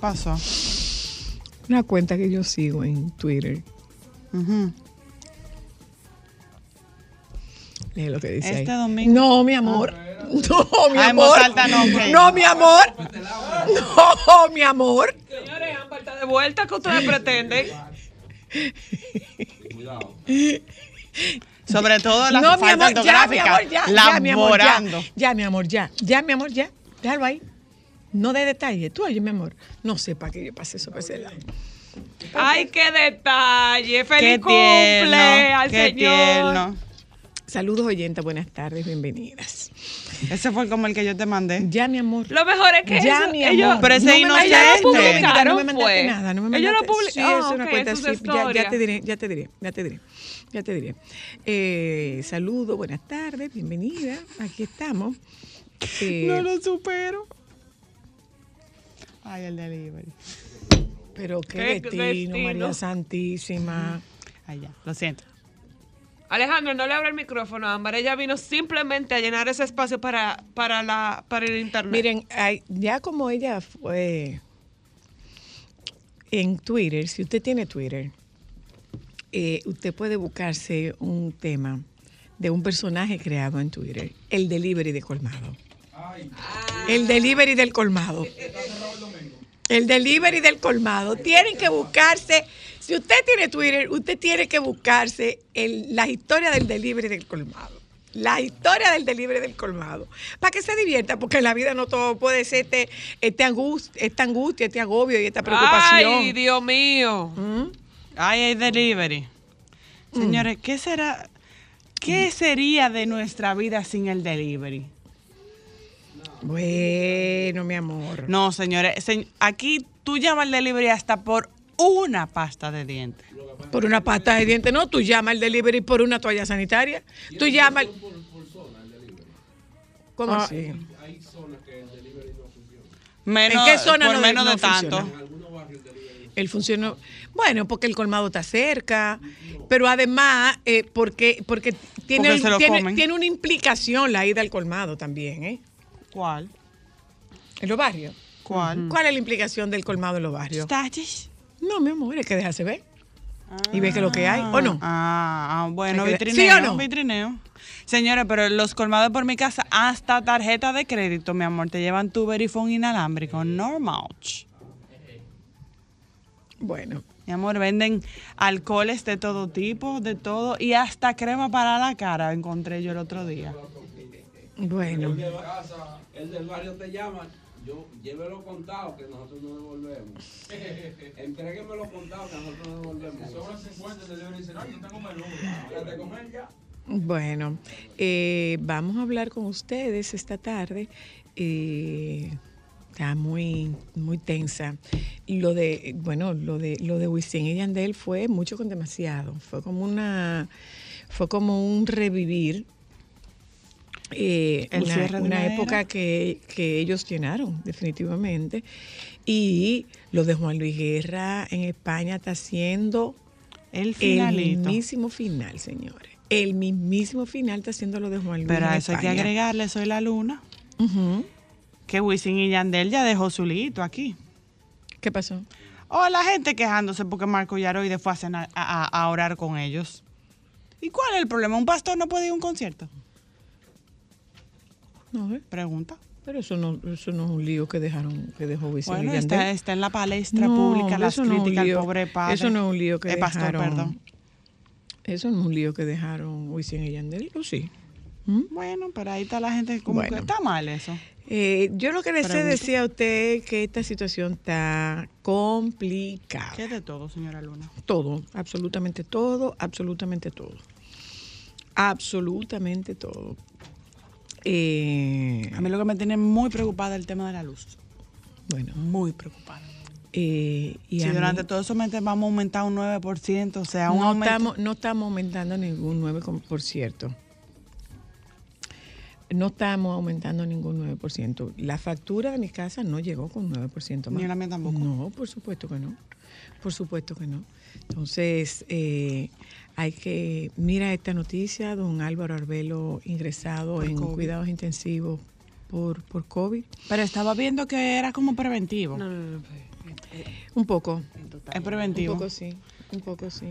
¿Qué pasó? Una cuenta que yo sigo en Twitter. Lee lo que dice Este ahí. domingo- No, mi amor. No, mi Ah, amor. alta no, mi amor. No, mi amor. Señores, Ámbar está de vuelta. ¿Qué ustedes pretenden? Sobre todo la no, mi amor, ya, mi amor, ya, ya, mi amor, ya, ya, mi amor, ya, ya, mi amor, ya, déjalo ahí. No de detalle, tú oye, mi amor, no sé para qué yo pasé eso por ese lado. Ay, qué detalle. Qué Feliz cumple tierno, al qué señor. tierno. Saludos oyentes, buenas tardes, bienvenidas. Ese fue como el que yo te mandé. Ya, mi amor. Lo mejor es que Ya, eso- mi ellos, amor. Pero ese no me inocente. mandaste- Ellos lo publicaron, no me mandaste fue. nada, no me Ellos lo mandaste- publi- Sí, es una ok, cuenta eso es así. Ya, te diré, ya te diré, ya te diré, ya te diré. Eh, saludos, buenas tardes, bienvenida. Aquí estamos. Eh, No lo supero. Ay, el delivery. pero qué, Qué destino, destino. María Santísima. Ay, ya, lo siento. Alejandro, no le abra el micrófono a Ámbar. Ella vino simplemente a llenar ese espacio para, para, la, para el internet. Miren, ya como ella fue en Twitter, si usted tiene Twitter, eh, usted puede buscarse un tema de un personaje creado en Twitter, el delivery de colmado. El delivery del colmado. El delivery del colmado. Tienen que buscarse, si usted tiene Twitter, usted tiene que buscarse el- la historia del delivery del colmado. La historia del delivery del colmado. Para que se divierta, porque en la vida no todo puede ser este, este angust- esta angustia, este agobio y esta preocupación. Ay, Dios mío. ¿Mm? Ay, el delivery. Señores, ¿qué será? ¿Qué sería de nuestra vida sin el delivery? Bueno, mi amor. No, señores, se- aquí tú llamas al delivery hasta por una pasta de dientes. Por una pasta de dientes, no, tú llamas al delivery por una toalla sanitaria. Tú llamas. ¿Cómo Ah, así? Menos, ¿En qué zona por no- menos no de tanto. funciona? El funcionó. Bueno, porque el colmado está cerca, pero además, eh, porque, porque, tiene, Porque tiene una implicación la ida al colmado también, ¿eh? ¿Cuál? En los barrios. ¿Cuál? ¿Cuál es la implicación del colmado en los barrios? ¿Staches? No, mi amor, es que dejarse ver. Y ves que lo que hay, ¿o no? Ah, ah, bueno, que- vitrineo. ¿Sí o no? Vitrineo. Señores, pero los colmados por mi casa, hasta tarjeta de crédito, mi amor, te llevan tu verifone inalámbrico, normal. Bueno, Mi amor, venden alcoholes de todo tipo, de todo, y hasta crema para la cara encontré yo el otro día. bueno. El del barrio te llama, yo llévelo contado que nosotros no devolvemos. Entréguemelo contado que nosotros no devolvemos. Sobre 50 te deben decir, ay, yo tengo menú. Quédate con él ya. Bueno, eh, vamos a hablar con ustedes esta tarde. Eh, está muy, muy tensa. Lo de, bueno, lo de, lo de Wisin y Yandel fue mucho con demasiado. Fue como una, fue como un revivir eh, El una, época que, que ellos llenaron definitivamente. Y lo de Juan Luis Guerra en España está haciendo El el mismísimo final, señores. El mismísimo final está haciendo lo de Juan Luis Pero en a eso hay que agregarle Soy la Luna, que Wisin y Yandel ya dejó su liguito aquí. ¿Qué pasó? O la gente quejándose porque Marco Yaroide fue a, cenar- a, a- a orar con ellos. ¿Y cuál es el problema? ¿Un pastor no puede ir a un concierto? No, ¿eh? Pregunta. Pero eso no, eso no es un lío que dejaron, que dejó Wisin Bueno, y Yandel. está, está en la palestra No, pública las no es críticas al pobre padre. Eso no es un lío que Eh, pastor, dejaron. perdón. Eso no es un lío que dejaron Wisin y Yandel, ¿o sí? ¿Mm? Bueno, pero ahí está la gente como Bueno. que está mal eso. Eh, yo lo que le sé decir a usted que esta situación está complicada. ¿Qué de todo, señora Luna? Todo, absolutamente todo, absolutamente todo. Absolutamente todo. Eh, A mí lo que me tiene muy preocupada es el tema de la luz. bueno, Muy preocupada. eh, y si durante mí- todos esos meses vamos a aumentar un 9%, o sea, un no, aumento. estamos, no estamos aumentando ningún 9%, com- por cierto. No estamos aumentando ningún 9%. La factura de mi casa no llegó con 9% más. Ni la mía tampoco. No, por supuesto que no. Por supuesto que no. Entonces, eh, hay que. Mira esta noticia: don Álvaro Arbelo ingresado en COVID. cuidados intensivos por, por COVID. Pero estaba viendo que era como preventivo. No, no, no. eh, eh, Un poco. Es Un preventivo. poco sí. Un poco sí.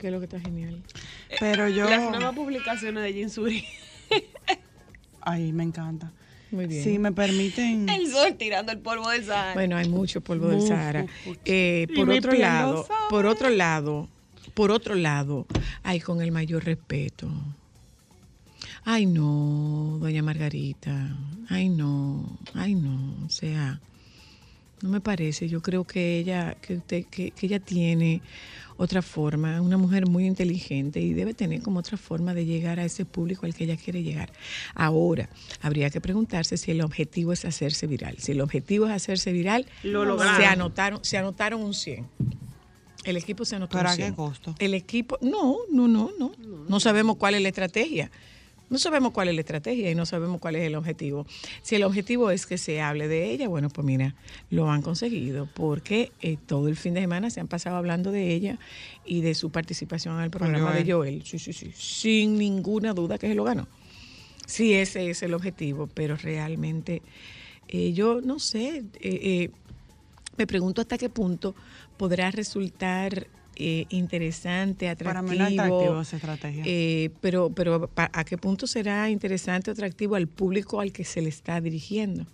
Que es lo que está genial. Pero yo. Las nuevas publicaciones de Jinsuri. Ay, me encanta. Muy bien. Si me permiten. El sol tirando el polvo del Sahara. Bueno, hay mucho polvo del Sahara. Eh, por otro lado, por otro lado, por otro lado, ay, con el mayor respeto. Ay, no, doña Margarita. Ay, no, ay, no. O sea, no me parece. Yo creo que ella, que usted, que, que ella tiene otra forma, una mujer muy inteligente y debe tener como otra forma de llegar a ese público al que ella quiere llegar. Ahora, habría que preguntarse si el objetivo es hacerse viral. Si el objetivo es hacerse viral, Lo se anotaron, se anotaron un 100. El equipo se anotó ¿Pero un a qué 100. costo? El equipo, no, no, no, no. No sabemos cuál es la estrategia. No sabemos cuál es la estrategia y no sabemos cuál es el objetivo. Si el objetivo es que se hable de ella, bueno, pues mira, lo han conseguido porque eh, todo el fin de semana se han pasado hablando de ella y de su participación en el programa Joel. de Joel. Sí, sí, sí, sin ninguna duda que se lo ganó. Sí, ese es el objetivo, pero realmente eh, yo no sé, eh, me pregunto hasta qué punto podrá resultar eh, interesante, Para atractivo. mí no es atractivo esa estrategia. eh, pero, pero ¿a qué punto será interesante o atractivo al público al que se le está dirigiendo?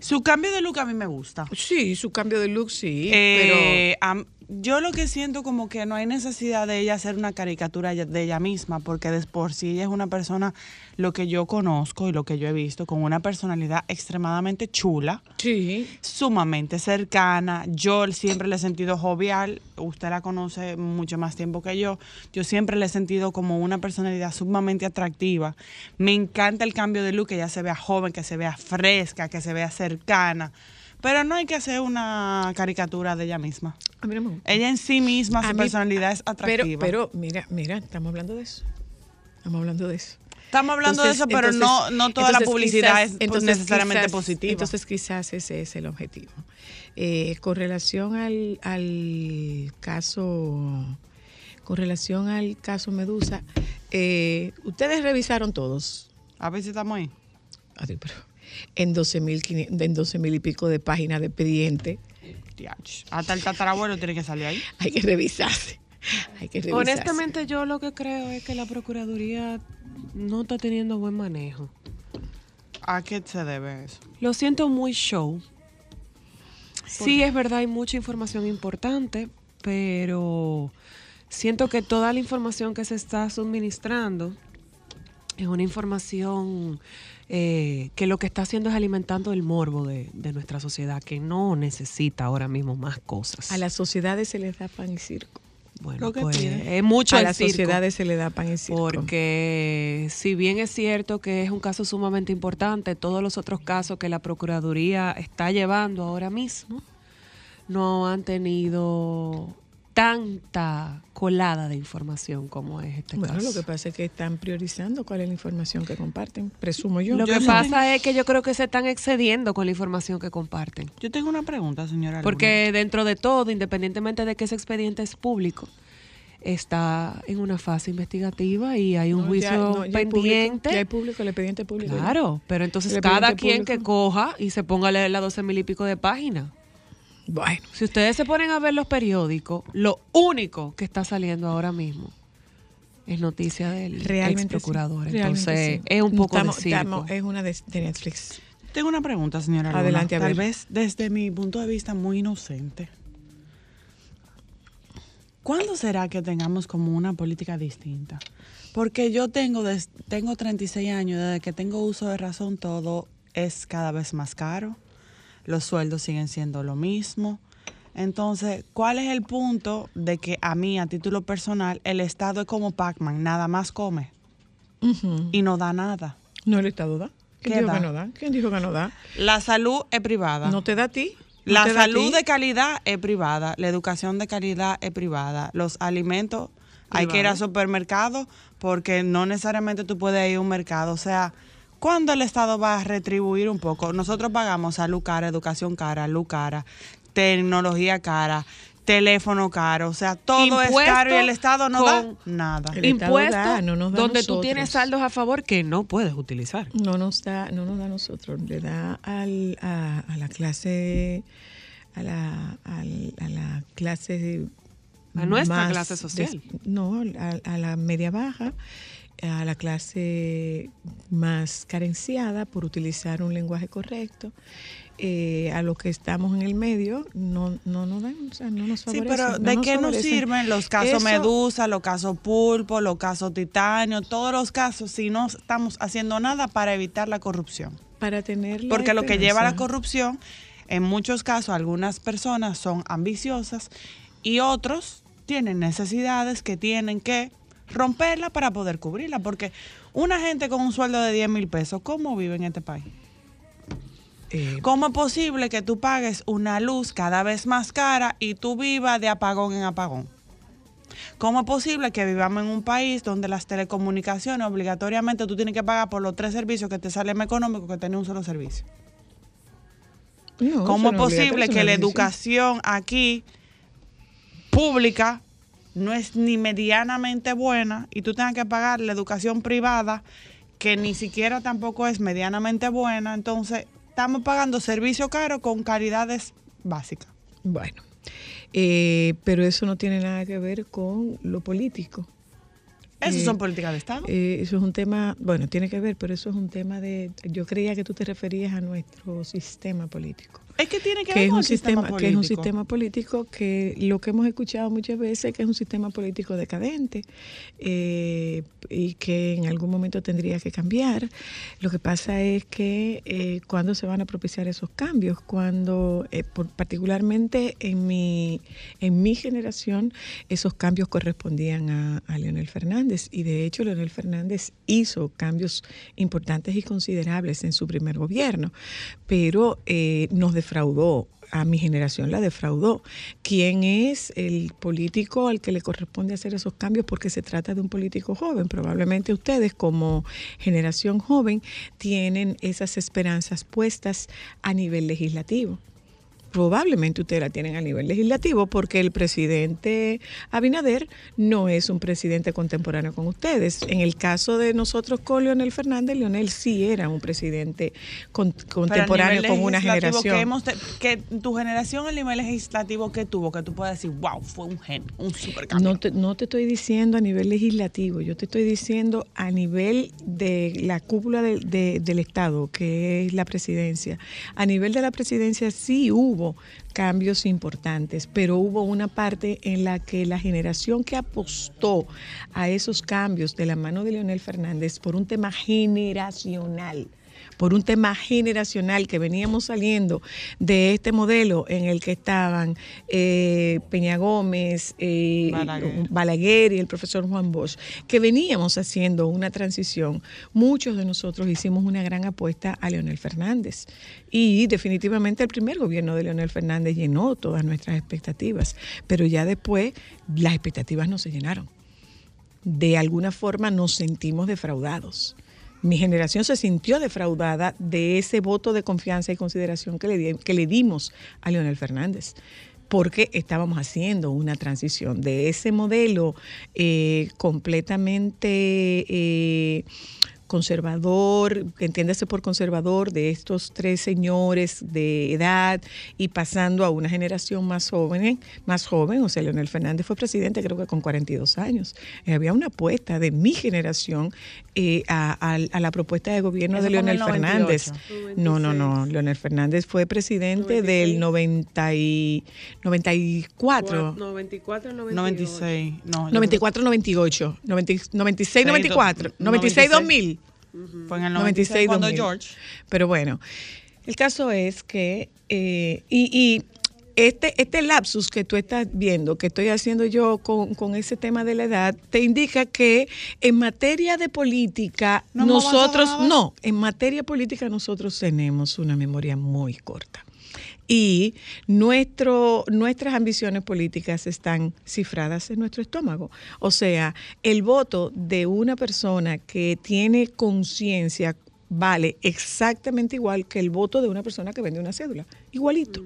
Su cambio de look a mí me gusta. Sí, su cambio de look, sí, Eh, am- yo lo que siento como que no hay necesidad de ella hacer una caricatura de ella misma, porque de por sí ella es una persona, lo que yo conozco y lo que yo he visto, con una personalidad extremadamente chula, sí, sumamente cercana. Yo siempre le he sentido jovial, usted la conoce mucho más tiempo que yo. Yo siempre le he sentido como una personalidad sumamente atractiva. Me encanta el cambio de look, que ella se vea joven, que se vea fresca, que se vea cercana. Pero no hay que hacer una caricatura de ella misma. a mí no me gusta. Ella en sí misma, A su mí- personalidad es Pero, atractiva. pero mira, mira, estamos hablando de eso. Estamos hablando de eso. Estamos hablando de eso, pero no, entonces- no toda la publicidad quizás- es entonces necesariamente quizás- positiva. Entonces quizás ese es el objetivo. Eh, con relación al, al caso, con relación al caso Medusa, eh, ustedes revisaron todos. a ver si estamos ahí. Ay, pero en 12 mil en 12 mil y pico de páginas de expediente. Hasta el tatarabuelo tiene que salir ahí. hay que revisarse. Hay que revisarse. Honestamente, yo lo que creo es que la Procuraduría no está teniendo buen manejo. ¿A qué se debe eso? Lo siento muy show. Sí, es verdad, hay mucha información importante, pero siento que toda la información que se está suministrando es una información eh, que lo que está haciendo es alimentando el morbo de, de nuestra sociedad, que no necesita ahora mismo más cosas. a las sociedades se les da pan y circo. bueno, pues, es mucho a las circo. sociedades se le da pan y circo. Porque si bien es cierto que es un caso sumamente importante, todos los otros casos que la Procuraduría está llevando ahora mismo no han tenido tanta colada de información como es este Bueno, caso. lo que pasa es que están priorizando cuál es la información que comparten, presumo yo. Lo Yo que no pasa es que yo creo que se están excediendo con la información que comparten. Yo tengo una pregunta, señora. Luna. Porque dentro de todo, independientemente de que ese expediente es público, está en una fase investigativa y hay un No, juicio ya- no, ya hay público, pendiente. ya hay público, el expediente público. ya. Claro, pero entonces cada quien que coja y se ponga a leer las 12 mil y pico de páginas. Bueno, Si ustedes se ponen a ver los periódicos, lo único que está saliendo ahora mismo es noticia del ex realmente procurador. sí, realmente Entonces, sí. es un poco Estamos- de circo. estamos- es una de, de Netflix. Tengo una pregunta, señora. Luna. Adelante, a Tal ver. vez desde mi punto de vista muy inocente. ¿Cuándo será que tengamos como una política distinta? Porque yo tengo, des- tengo 36 años, desde que tengo uso de razón, todo es cada vez más caro. Los sueldos siguen siendo lo mismo. Entonces, ¿cuál es el punto de que a mí, a título personal, el Estado es como Pac-Man, nada más come y no da nada? No el Estado da. ¿Quién ¿Qué dijo da? que no da? ¿Quién dijo que no da? La salud es privada. No te da a ti. no La a salud de calidad es privada, la educación de calidad es privada, los alimentos hay que ir al supermercado porque no necesariamente tú puedes ir a un mercado. O sea, ¿cuándo el Estado va a retribuir un poco? Nosotros pagamos salud cara, educación cara, luz cara, tecnología cara, teléfono caro. O sea, todo es caro y el Estado no da nada. Impuestos da, no nos da donde tú nosotros. tienes saldos a favor que no puedes utilizar. No nos da, no nos da a nosotros, le da al, a, a la clase, a la, al- a la clase A nuestra más clase social. des- no, a, a la media baja, a la clase más carenciada por utilizar un lenguaje correcto. eh, a los que estamos en el medio no, no nos dan, o sea, no nos Sí, favorecen. pero no ¿de qué nos sirven los casos Eso- Medusa, los casos Pulpo, los casos Titanio, todos los casos si no estamos haciendo nada para evitar la corrupción? Para tener la Porque lo que lleva a la corrupción, en muchos casos, algunas personas son ambiciosas y otros tienen necesidades que tienen que romperla para poder cubrirla. Porque una gente con un sueldo de 10 mil pesos, ¿cómo vive en este país? Eh, ¿Cómo es posible que tú pagues una luz cada vez más cara y tú vivas de apagón en apagón? ¿Cómo es posible que vivamos en un país donde las telecomunicaciones obligatoriamente tú tienes que pagar por los tres servicios que te salen más económicos que tener un solo servicio? no, ¿Cómo es posible que la educación aquí pública no es ni medianamente buena y tú tengas que pagar la educación privada que ni siquiera tampoco es medianamente buena? Entonces, estamos pagando servicio caro con calidades básicas. Bueno, eh, pero eso no tiene nada que ver con lo político. Esas Eh, son políticas de Estado. Eh, eso es un tema, bueno, tiene que ver, pero eso es un tema de, yo creía que tú te referías a nuestro sistema político. Es que tiene que, Que ver es, con un sistema, sistema, que es un sistema político que lo que hemos escuchado muchas veces que es un sistema político decadente eh, y que en algún momento tendría que cambiar. Lo que pasa es que eh, cuando se van a propiciar esos cambios, cuando eh, por- particularmente en mi en mi generación esos cambios correspondían a, a Leonel Fernández. Y de hecho Leonel Fernández hizo cambios importantes y considerables en su primer gobierno, pero eh, nos defraudó. A mi generación la defraudó. ¿Quién es el político al que le corresponde hacer esos cambios? Porque se trata de un político joven. Probablemente ustedes, como generación joven, tienen esas esperanzas puestas a nivel legislativo probablemente ustedes la tienen a nivel legislativo porque el presidente Abinader no es un presidente contemporáneo con ustedes. En el caso de nosotros con Leonel Fernández, Leonel sí era un presidente con- contemporáneo con una generación. Que, hemos que tu generación, el nivel legislativo que tuvo, que tú puedes decir, wow, fue un gen, un super cambio. No te, no te estoy diciendo a nivel legislativo, yo te estoy diciendo a nivel de la cúpula de- de- del Estado, que es la presidencia. A nivel de la presidencia sí hubo cambios importantes, pero hubo una parte en la que la generación que apostó a esos cambios de la mano de Leonel Fernández por un tema generacional, por un tema generacional que veníamos saliendo de este modelo en el que estaban eh, Peña Gómez, eh, Balaguer. Balaguer y el profesor Juan Bosch, que veníamos haciendo una transición, muchos de nosotros hicimos una gran apuesta a Leonel Fernández. Y definitivamente el primer gobierno de Leonel Fernández llenó todas nuestras expectativas, pero ya después las expectativas no se llenaron. De alguna forma nos sentimos defraudados. Mi generación se sintió defraudada de ese voto de confianza y consideración que le, que le dimos a Leonel Fernández porque estábamos haciendo una transición de ese modelo eh, completamente eh, conservador, entiéndase por conservador, de estos tres señores de edad y pasando a una generación más joven, más joven, o sea, Leonel Fernández fue presidente creo que con 42 años. Eh, había una apuesta de mi generación eh, a, a- a la propuesta de gobierno Eso de Leonel Fernández. 98. No, no, no. Leonel Fernández fue presidente del 90 y 94. 94, 98. 96. No, yo 94, 98, 90 96, Sí, 94, do- 96, 2000. Creo- Fue en el 96, 96 cuando 2000. George. Pero bueno, el caso es que, eh, y, y este, este lapsus que tú estás viendo, que estoy haciendo yo con, con ese tema de la edad, te indica que en materia de política, nosotros, no, en materia política nosotros tenemos una memoria muy corta. Y nuestro, nuestras ambiciones políticas están cifradas en nuestro estómago. O sea, el voto de una persona que tiene conciencia vale exactamente igual que el voto de una persona que vende una cédula. Igualito.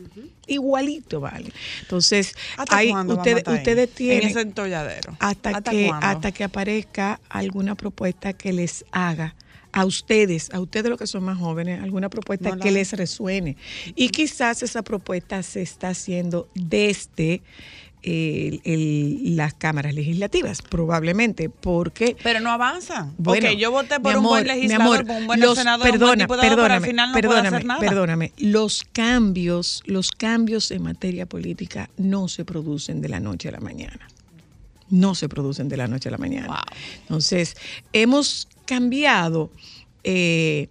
Igualito vale. Entonces, ¿Hasta hay, vamos ustedes, tienen En ese entolladero. hasta, ¿Hasta que cuándo? hasta que aparezca alguna propuesta que les haga a ustedes, a ustedes los que son más jóvenes, alguna propuesta No la que les resuene. Y quizás esa propuesta se está haciendo desde el- el- las cámaras legislativas, probablemente, porque Pero no avanzan. bueno, yo voté por mi un buen amor, legislador, amor, por un buen los- senador, un buen perdona, diputado, pero al final no perdóname, hacer nada. perdóname. Los cambios, los cambios en materia política no se producen de la noche a la mañana. No se producen de la noche a la mañana. Entonces, hemos cambiado. eh,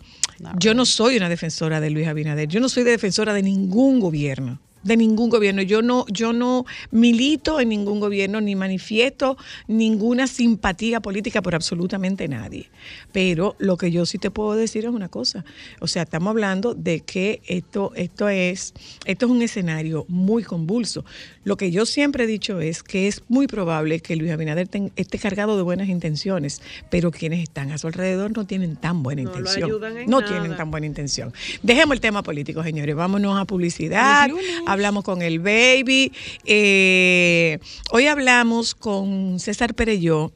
yo no soy una defensora de Luis Abinader. Yo no soy defensora de ningún gobierno de ningún gobierno. Yo no, yo no milito en ningún gobierno ni manifiesto ninguna simpatía política por absolutamente nadie. Pero lo que yo sí te puedo decir es una cosa. O sea, estamos hablando de que esto, esto es, esto es un escenario muy convulso. Lo que yo siempre he dicho es que es muy probable que Luis Abinader ten- esté cargado de buenas intenciones, pero quienes están a su alrededor no tienen tan buena No intención. ayudan en no nada. tienen tan buena intención. Dejemos el tema político, señores. Vámonos a publicidad. Hablamos con el baby. Eh, hoy hablamos con César Pereyó.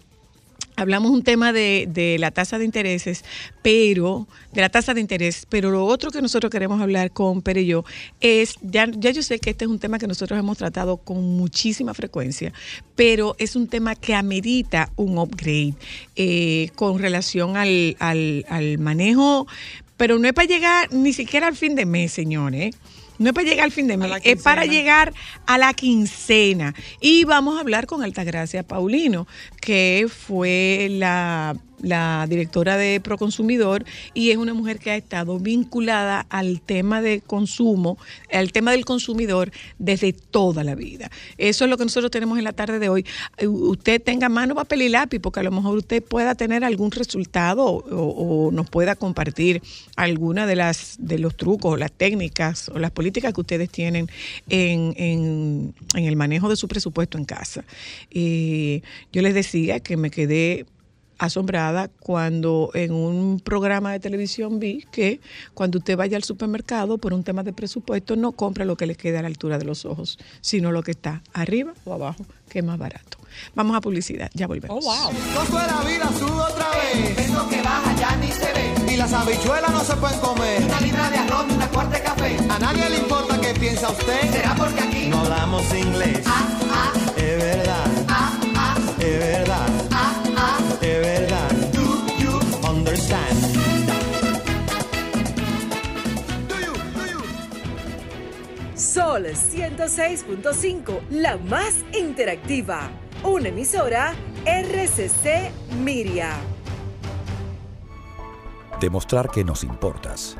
Hablamos un tema de, de la tasa de intereses, pero de la tasa de interés, pero lo otro que nosotros queremos hablar con Pereyó es, ya, ya yo sé que este es un tema que nosotros hemos tratado con muchísima frecuencia, pero es un tema que amerita un upgrade eh, con relación al, al, al manejo, pero no es para llegar ni siquiera al fin de mes, señores. No es para llegar al fin de mes, es para llegar a la quincena. Y vamos a hablar con Altagracia Paulino, que fue la, la directora de Proconsumidor y es una mujer que ha estado vinculada al tema de consumo, al tema del consumidor desde toda la vida. Eso es lo que nosotros tenemos en la tarde de hoy. Eh, Usted tenga mano, papel y lápiz, porque a lo mejor usted pueda tener algún resultado o, nos pueda compartir alguna de las de los trucos o las técnicas o las políticas que ustedes tienen en, en- en el manejo de su presupuesto en casa. Eh, yo les decía que me quedé asombrada cuando en un programa de televisión vi que cuando usted vaya al supermercado por un tema de presupuesto no compra lo que le queda a la altura de los ojos, sino lo que está arriba o abajo, que es más barato. Vamos a publicidad, ya volvemos. Oh, wow. De la vida sube otra vez. Eso que baja ya ni se ve. Y las habichuelas no se pueden comer. Una libra de arroz y una cuarta de café. A nadie le importa qué piensa usted. Será porque aquí no hablamos inglés. Es verdad. Es verdad. Sol 106.5, la más interactiva. Una emisora RCC Miria. Demostrar que nos importas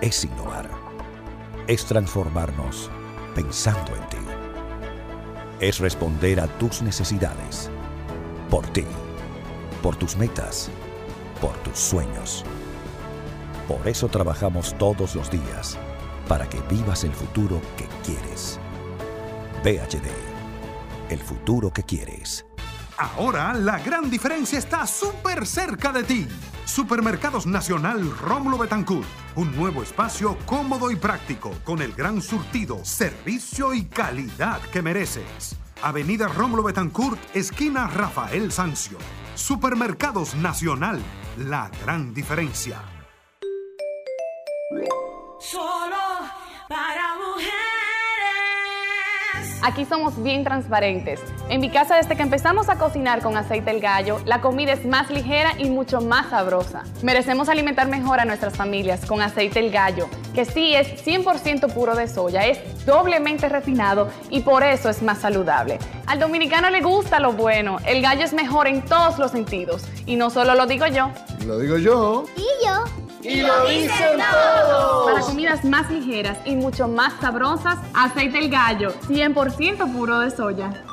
es innovar. Es transformarnos pensando en ti. Es responder a tus necesidades. Por ti. Por tus metas. Por tus sueños. Por eso trabajamos todos los días. Para que vivas el futuro que quieres. VHD. El futuro que quieres. Ahora la gran diferencia está súper cerca de ti. Supermercados Nacional Rómulo Betancourt. Un nuevo espacio cómodo y práctico con el gran surtido, servicio y calidad que mereces. Avenida Rómulo Betancourt, esquina Rafael Sancio. Supermercados Nacional. La gran diferencia. Aquí somos bien transparentes. En mi casa, desde que empezamos a cocinar con aceite el gallo, la comida es más ligera y mucho más sabrosa. Merecemos alimentar mejor a nuestras familias con aceite el gallo, que sí es 100% puro de soya, es doblemente refinado y por eso es más saludable. Al dominicano le gusta lo bueno, el gallo es mejor en todos los sentidos. Y no solo lo digo yo. Lo digo yo. Y yo. Y lo dicen todos. Para comidas más ligeras y mucho más sabrosas, aceite el gallo, 100% puro de soya.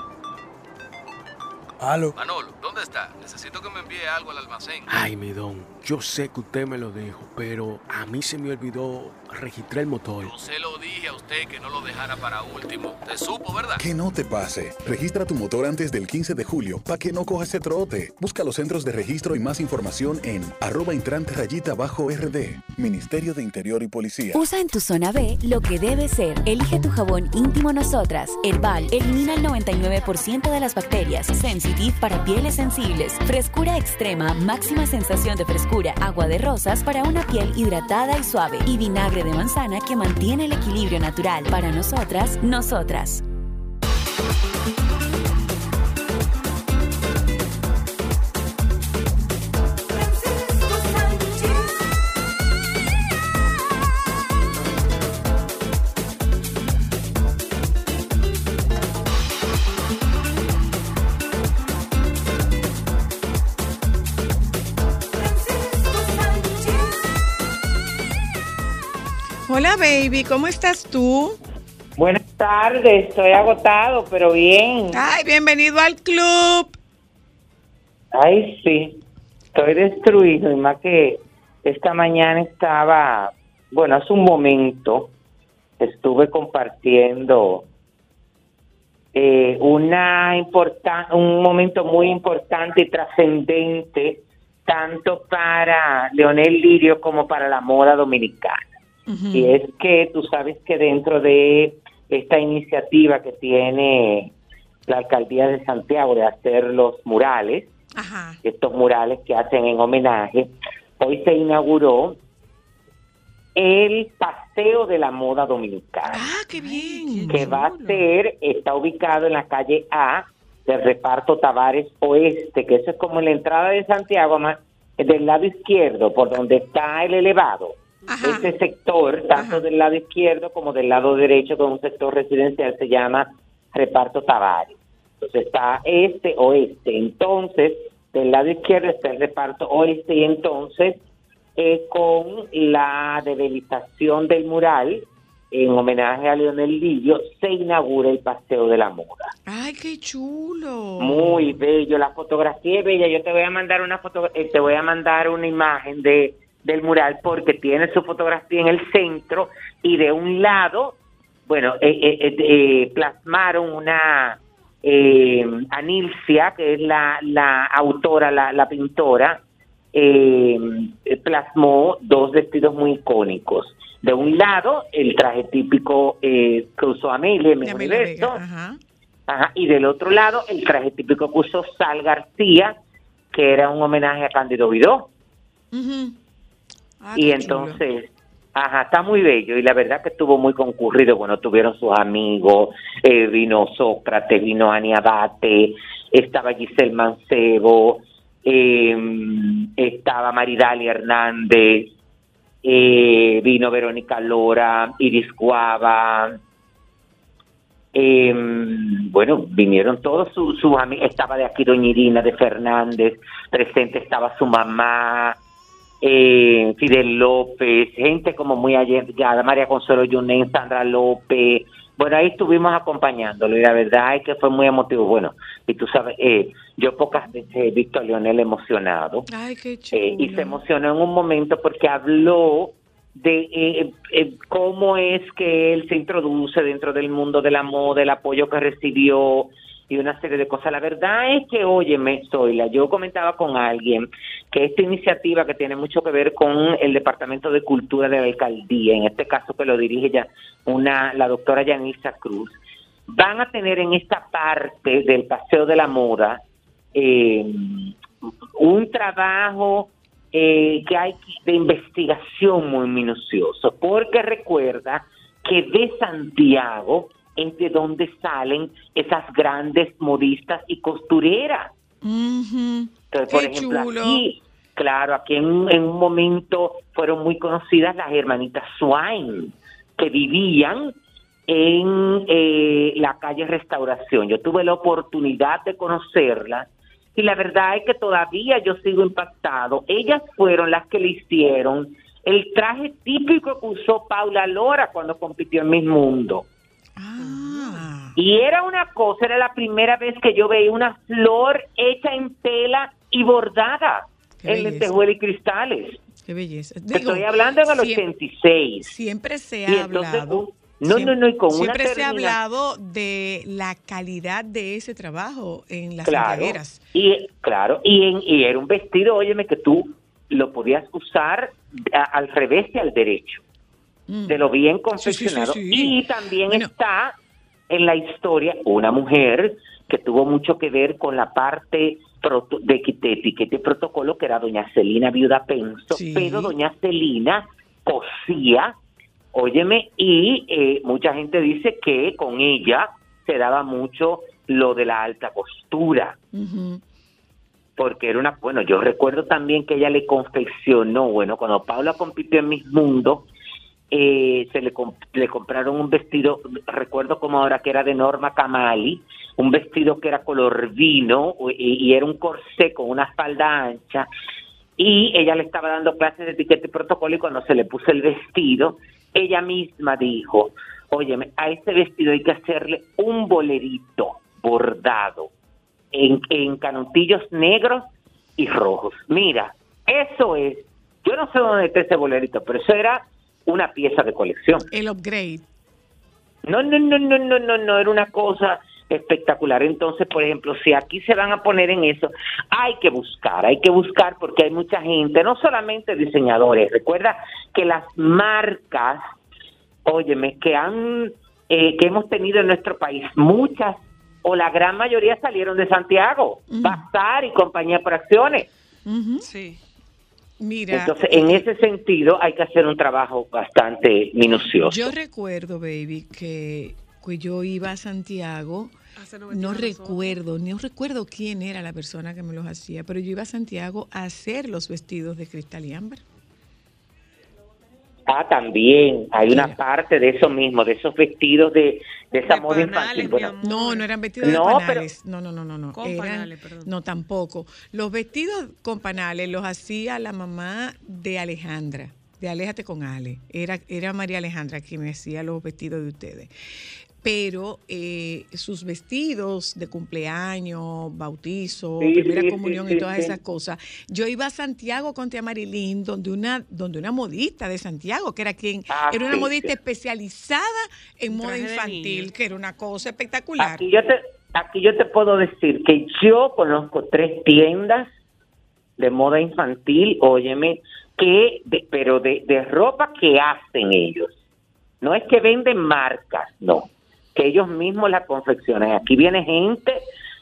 Aló. Manolo, ¿dónde está? Necesito que me envíe algo al almacén. Ay, mi don, yo sé que usted me lo dijo, pero a mí se me olvidó registrar el motor. Yo se lo dije a usted que no lo dejara para último. Te supo, ¿verdad? Que no te pase. Registra tu motor antes del 15 de julio para que no cojas ese trote. Busca los centros de registro y más información en arroba intrante rayita bajo RD. Ministerio de Interior y Policía. Usa en tu zona B lo que debe ser. Elige tu jabón íntimo Nosotras. Herbal elimina el 99% de las bacterias. Sensitive para pieles sensibles. Frescura extrema, máxima sensación de frescura. Agua de rosas para una piel hidratada y suave. Y vinagre de manzana que mantiene el equilibrio natural. Para nosotras, nosotras. Baby, ¿cómo estás tú? Buenas tardes, estoy agotado, pero bien. Ay, bienvenido al club. Ay, sí, estoy destruido y más que esta mañana estaba, bueno, hace un momento estuve compartiendo eh, una importa- un momento muy importante y trascendente tanto para Leonel Lirio como para la moda dominicana. Y es que tú sabes que dentro de esta iniciativa que tiene la alcaldía de Santiago de hacer los murales, estos murales que hacen en homenaje, hoy se inauguró el Paseo de la Moda Dominicana. Ah, qué bien. que va a ser, está ubicado en la calle A del reparto Tavares Oeste, que eso es como en la entrada de Santiago, más del lado izquierdo, por donde está el elevado. Ese sector, tanto del lado izquierdo como del lado derecho, con un sector residencial, se llama reparto Tavares. Entonces está este, oeste. Entonces, del lado izquierdo está el reparto oeste y entonces eh, con la debilitación del mural en homenaje a Leonel Lillo, se inaugura el Paseo de la Moda. Ay, qué chulo. Muy bello, la fotografía es bella. Yo te voy a mandar una foto, eh, te voy a mandar una imagen de del mural porque tiene su fotografía en el centro y de un lado, bueno, eh, eh, eh, eh, plasmaron una eh, Anilcia, que es la, la autora, la, la pintora, eh, plasmó dos vestidos muy icónicos. De un lado, el traje típico eh, que usó Amelia en mi universo, ajá. Ajá, y del otro lado, el traje típico que usó Sal García, que era un homenaje a Cándido Vidó. Ujú. Ah, y chulo. entonces, ajá, está muy bello. Y la verdad que estuvo muy concurrido. Bueno, tuvieron sus amigos, eh, vino Sócrates, vino Ani Abate, estaba Giselle Mancebo, eh, estaba Maridalia Hernández, eh, vino Verónica Lora, Iris Guava. Eh, bueno, vinieron todos sus amigos, estaba de aquí Doña Irina de Fernández, presente estaba su mamá, eh, Fidel López, gente como muy allegada, María Consuelo Yunen, Sandra López. Bueno, ahí estuvimos acompañándolo y la verdad es que fue muy emotivo. Bueno, y tú sabes, eh, yo pocas veces he visto a Lionel emocionado. Ay, qué chulo. Eh, y se emocionó en un momento porque habló de eh, eh, cómo es que él se introduce dentro del mundo de la moda, el apoyo que recibió y una serie de cosas. La verdad es que, óyeme, Zoila, yo comentaba con alguien que esta iniciativa que tiene mucho que ver con el Departamento de Cultura de la Alcaldía, en este caso que lo dirige ya una, la doctora Yanisa Cruz, van a tener en esta parte del Paseo de la Moda eh, un trabajo eh, que hay de investigación muy minucioso, porque recuerda que de Santiago es de donde salen esas grandes modistas y costureras. Entonces, por Qué ejemplo, chulo. aquí, claro, aquí en, en un momento fueron muy conocidas las hermanitas Swain, que vivían en eh, la calle Restauración. Yo tuve la oportunidad de conocerlas y la verdad es que todavía yo sigo impactado. Ellas fueron las que le hicieron el traje típico que usó Paula Lora cuando compitió en Miss Mundo. Y era una cosa, era la primera vez que yo veía una flor hecha en tela y bordada Qué en lentejuela y cristales. Qué belleza. Estoy hablando en el siem- 86. Siempre se Y ha entonces, hablado. no, no, no, y con una Siempre se ha hablado de la calidad de ese trabajo en las claro, y claro, y, en- y era un vestido, óyeme, que tú lo podías usar a- al revés y al derecho, de lo bien confeccionado. Sí, sí. Y también está en la historia una mujer que tuvo mucho que ver con la parte de, y protocolo, que era doña Celina Viuda Penso, pero doña Celina cosía, óyeme, y eh, mucha gente dice que con ella se daba mucho lo de la alta costura porque era una, bueno, yo recuerdo también que ella le confeccionó, bueno, cuando Paula compitió en Miss Mundo, eh, se le, comp- le compraron un vestido, recuerdo como ahora que era de Norma Camali, un vestido que era color vino y, era un corsé con una falda ancha, y ella le estaba dando clases de etiqueta y protocolo y cuando se le puso el vestido, ella misma dijo, óyeme, a ese vestido hay que hacerle un bolerito bordado en, en canutillos negros y rojos. Mira, eso es, yo no sé dónde está ese bolerito, pero eso era una pieza de colección. El upgrade. No, no, no, no, no, no, no, era una cosa espectacular. Entonces, por ejemplo, si aquí se van a poner en eso, hay que buscar, hay que buscar porque hay mucha gente, no solamente diseñadores. Recuerda que las marcas, óyeme, que han, eh, que hemos tenido en nuestro país, muchas o la gran mayoría salieron de Santiago, Bazar y compañía por acciones. Sí. Mira, Entonces, en ese sentido, hay que hacer un trabajo bastante minucioso. yo recuerdo, baby, que, que yo iba a Santiago. No recuerdo, no recuerdo quién era la persona que me los hacía, pero yo iba a Santiago a hacer los vestidos de cristal y ámbar. Ah, también hay una parte de eso mismo, de esos vestidos de, de esa moda infantil. Bueno, No, no eran vestidos No, de pero- panales. No, no, no, no, no. Con Eran- panales, perdón. No, tampoco. Los vestidos con panales los hacía la mamá de Alejandra, de Aléjate con Ale. Era, era María Alejandra quien me hacía los vestidos de ustedes. Pero eh, sus vestidos de cumpleaños, bautizo, Sí, primera sí, comunión sí, y todas sí. esas cosas. Yo iba a Santiago con tía Marilyn, donde una, donde una modista de Santiago, que era quien, Ah, era una sí, modista sí. especializada en moda infantil, que era una cosa espectacular. aquí yo te aquí yo te puedo decir que yo conozco tres tiendas de moda infantil, óyeme, que de- pero de, de ropa que hacen ellos. No es que venden marcas, no, que ellos mismos la confeccionan. Aquí viene gente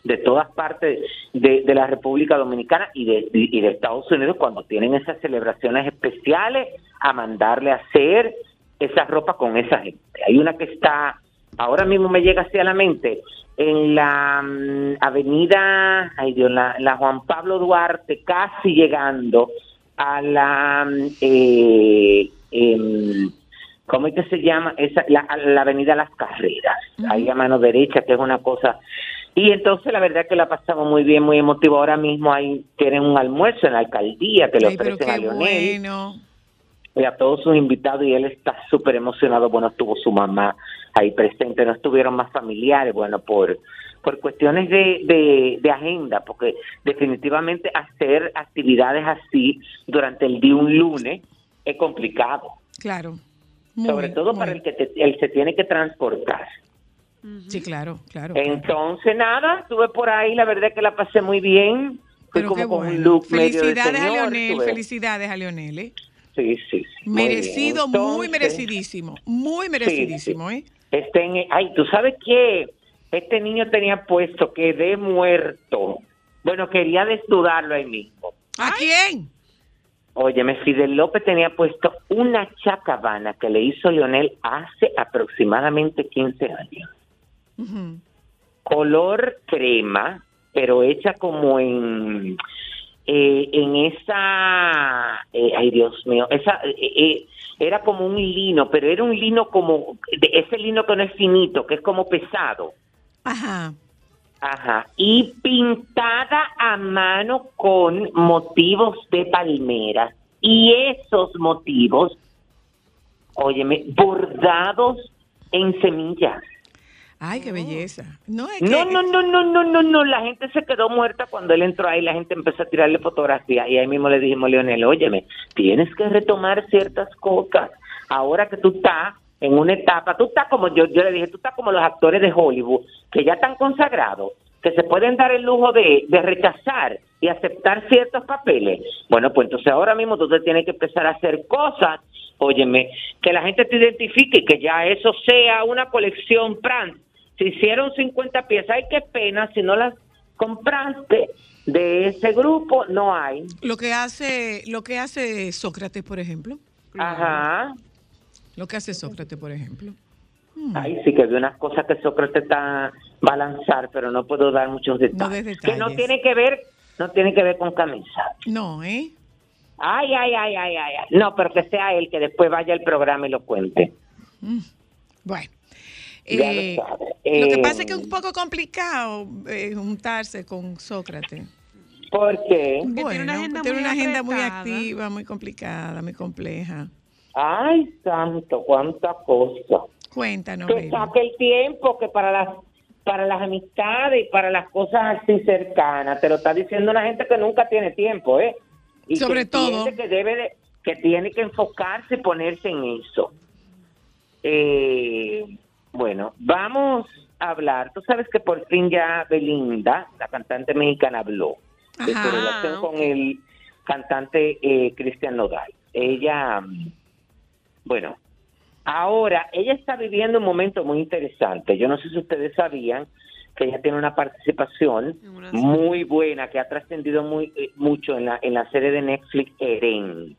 de todas partes de, de la República Dominicana y de, y de Estados Unidos cuando tienen esas celebraciones especiales a mandarle a hacer esa ropa con esa gente. Hay una que está, ahora mismo me llega hacia la mente, en la mm, avenida, ay Dios, la, la Juan Pablo Duarte, casi llegando a la, mm, eh, em, ¿cómo es que se llama? Esa, la, la avenida Las Carreras, ahí a mano derecha, que es una cosa Y entonces la verdad que la pasamos muy bien, muy emotivo. Ahora mismo ahí tienen un almuerzo en la alcaldía que le Ay, ofrecen a Leonel bueno. y a todos sus invitados y él está súper emocionado. Bueno, estuvo su mamá ahí presente, no estuvieron más familiares, bueno, por por cuestiones de, de, de agenda, porque definitivamente hacer actividades así durante el día un lunes es complicado, Claro. Sobre todo para el que te- él se tiene que transportar. Sí, claro, claro. Entonces, nada, estuve por ahí, la verdad que la pasé muy bien. Fui Pero como qué con un bueno. look medio de Felicidades a Leonel, felicidades a Leonel, ¿eh? Sí, sí, sí. Merecido, muy Entonces, merecidísimo, muy merecidísimo, ¿eh? Este, en- ay, ¿tú sabes qué? Este niño tenía puesto que de muerto. Bueno, quería desnudarlo ahí mismo. ¿A quién? Óyeme, Fidel López tenía puesto una chacabana que le hizo Leonel hace aproximadamente 15 años. Color crema, pero hecha como en eh, en esa, eh, ay Dios mío, esa eh, eh, era como un lino, pero era un lino como de ese lino que no es finito, que es como pesado. Ajá. Ajá. Y pintada a mano con motivos de palmeras. Y esos motivos, óyeme, bordados en semillas. Ay, qué belleza. No, es No, que- no, no, no, no, no, no. La gente se quedó muerta cuando él entró ahí. La gente empezó a tirarle fotografías. Y ahí mismo le dijimos, Leonel, óyeme, tienes que retomar ciertas cosas. Ahora que tú estás en una etapa, tú estás como yo, yo le dije, tú estás como los actores de Hollywood, que ya están consagrados, que se pueden dar el lujo de, de rechazar y aceptar ciertos papeles. Bueno, pues entonces ahora mismo tú te tienes que empezar a hacer cosas, óyeme, que la gente te identifique, que ya eso sea una colección Prant. Se hicieron 50 piezas, ay, qué pena, si no las compraste de ese grupo, no hay. Lo que hace, lo que hace Sócrates, por ejemplo. Ajá. Lo que hace Sócrates, por ejemplo. Ay, sí que vi unas cosas que Sócrates está, va a lanzar, pero no puedo dar muchos detalles. No des Que no detalles. tiene que ver, no tiene que ver con camisa. No, ¿eh? Ay, ay, ay, ay, ay. ay. No, pero que sea él que después vaya al programa y lo cuente. Mm. Bueno. Eh, lo que Eh, pasa es que es un poco complicado eh, juntarse con Sócrates. ¿Por qué? Bueno, tiene una agenda tiene muy una agenda muy activa, muy complicada, muy compleja. Ay, santo, cuánta cosa. Cuéntanos, que saque el tiempo que para las para las amistades y para las cosas así cercanas. Te lo está diciendo una gente que nunca tiene tiempo, ¿eh? Y Sobre que todo. que debe de, que tiene que enfocarse y ponerse en eso. Eh, bueno, vamos a hablar. Tú sabes que por fin ya Belinda, la cantante mexicana, habló de su relación con el cantante eh, Cristian Nodal. Ella, mm, bueno, ahora ella está viviendo un momento muy interesante. Yo no sé si ustedes sabían que ella tiene una participación muy buena que ha trascendido muy eh, mucho en la en la serie de Netflix Eren.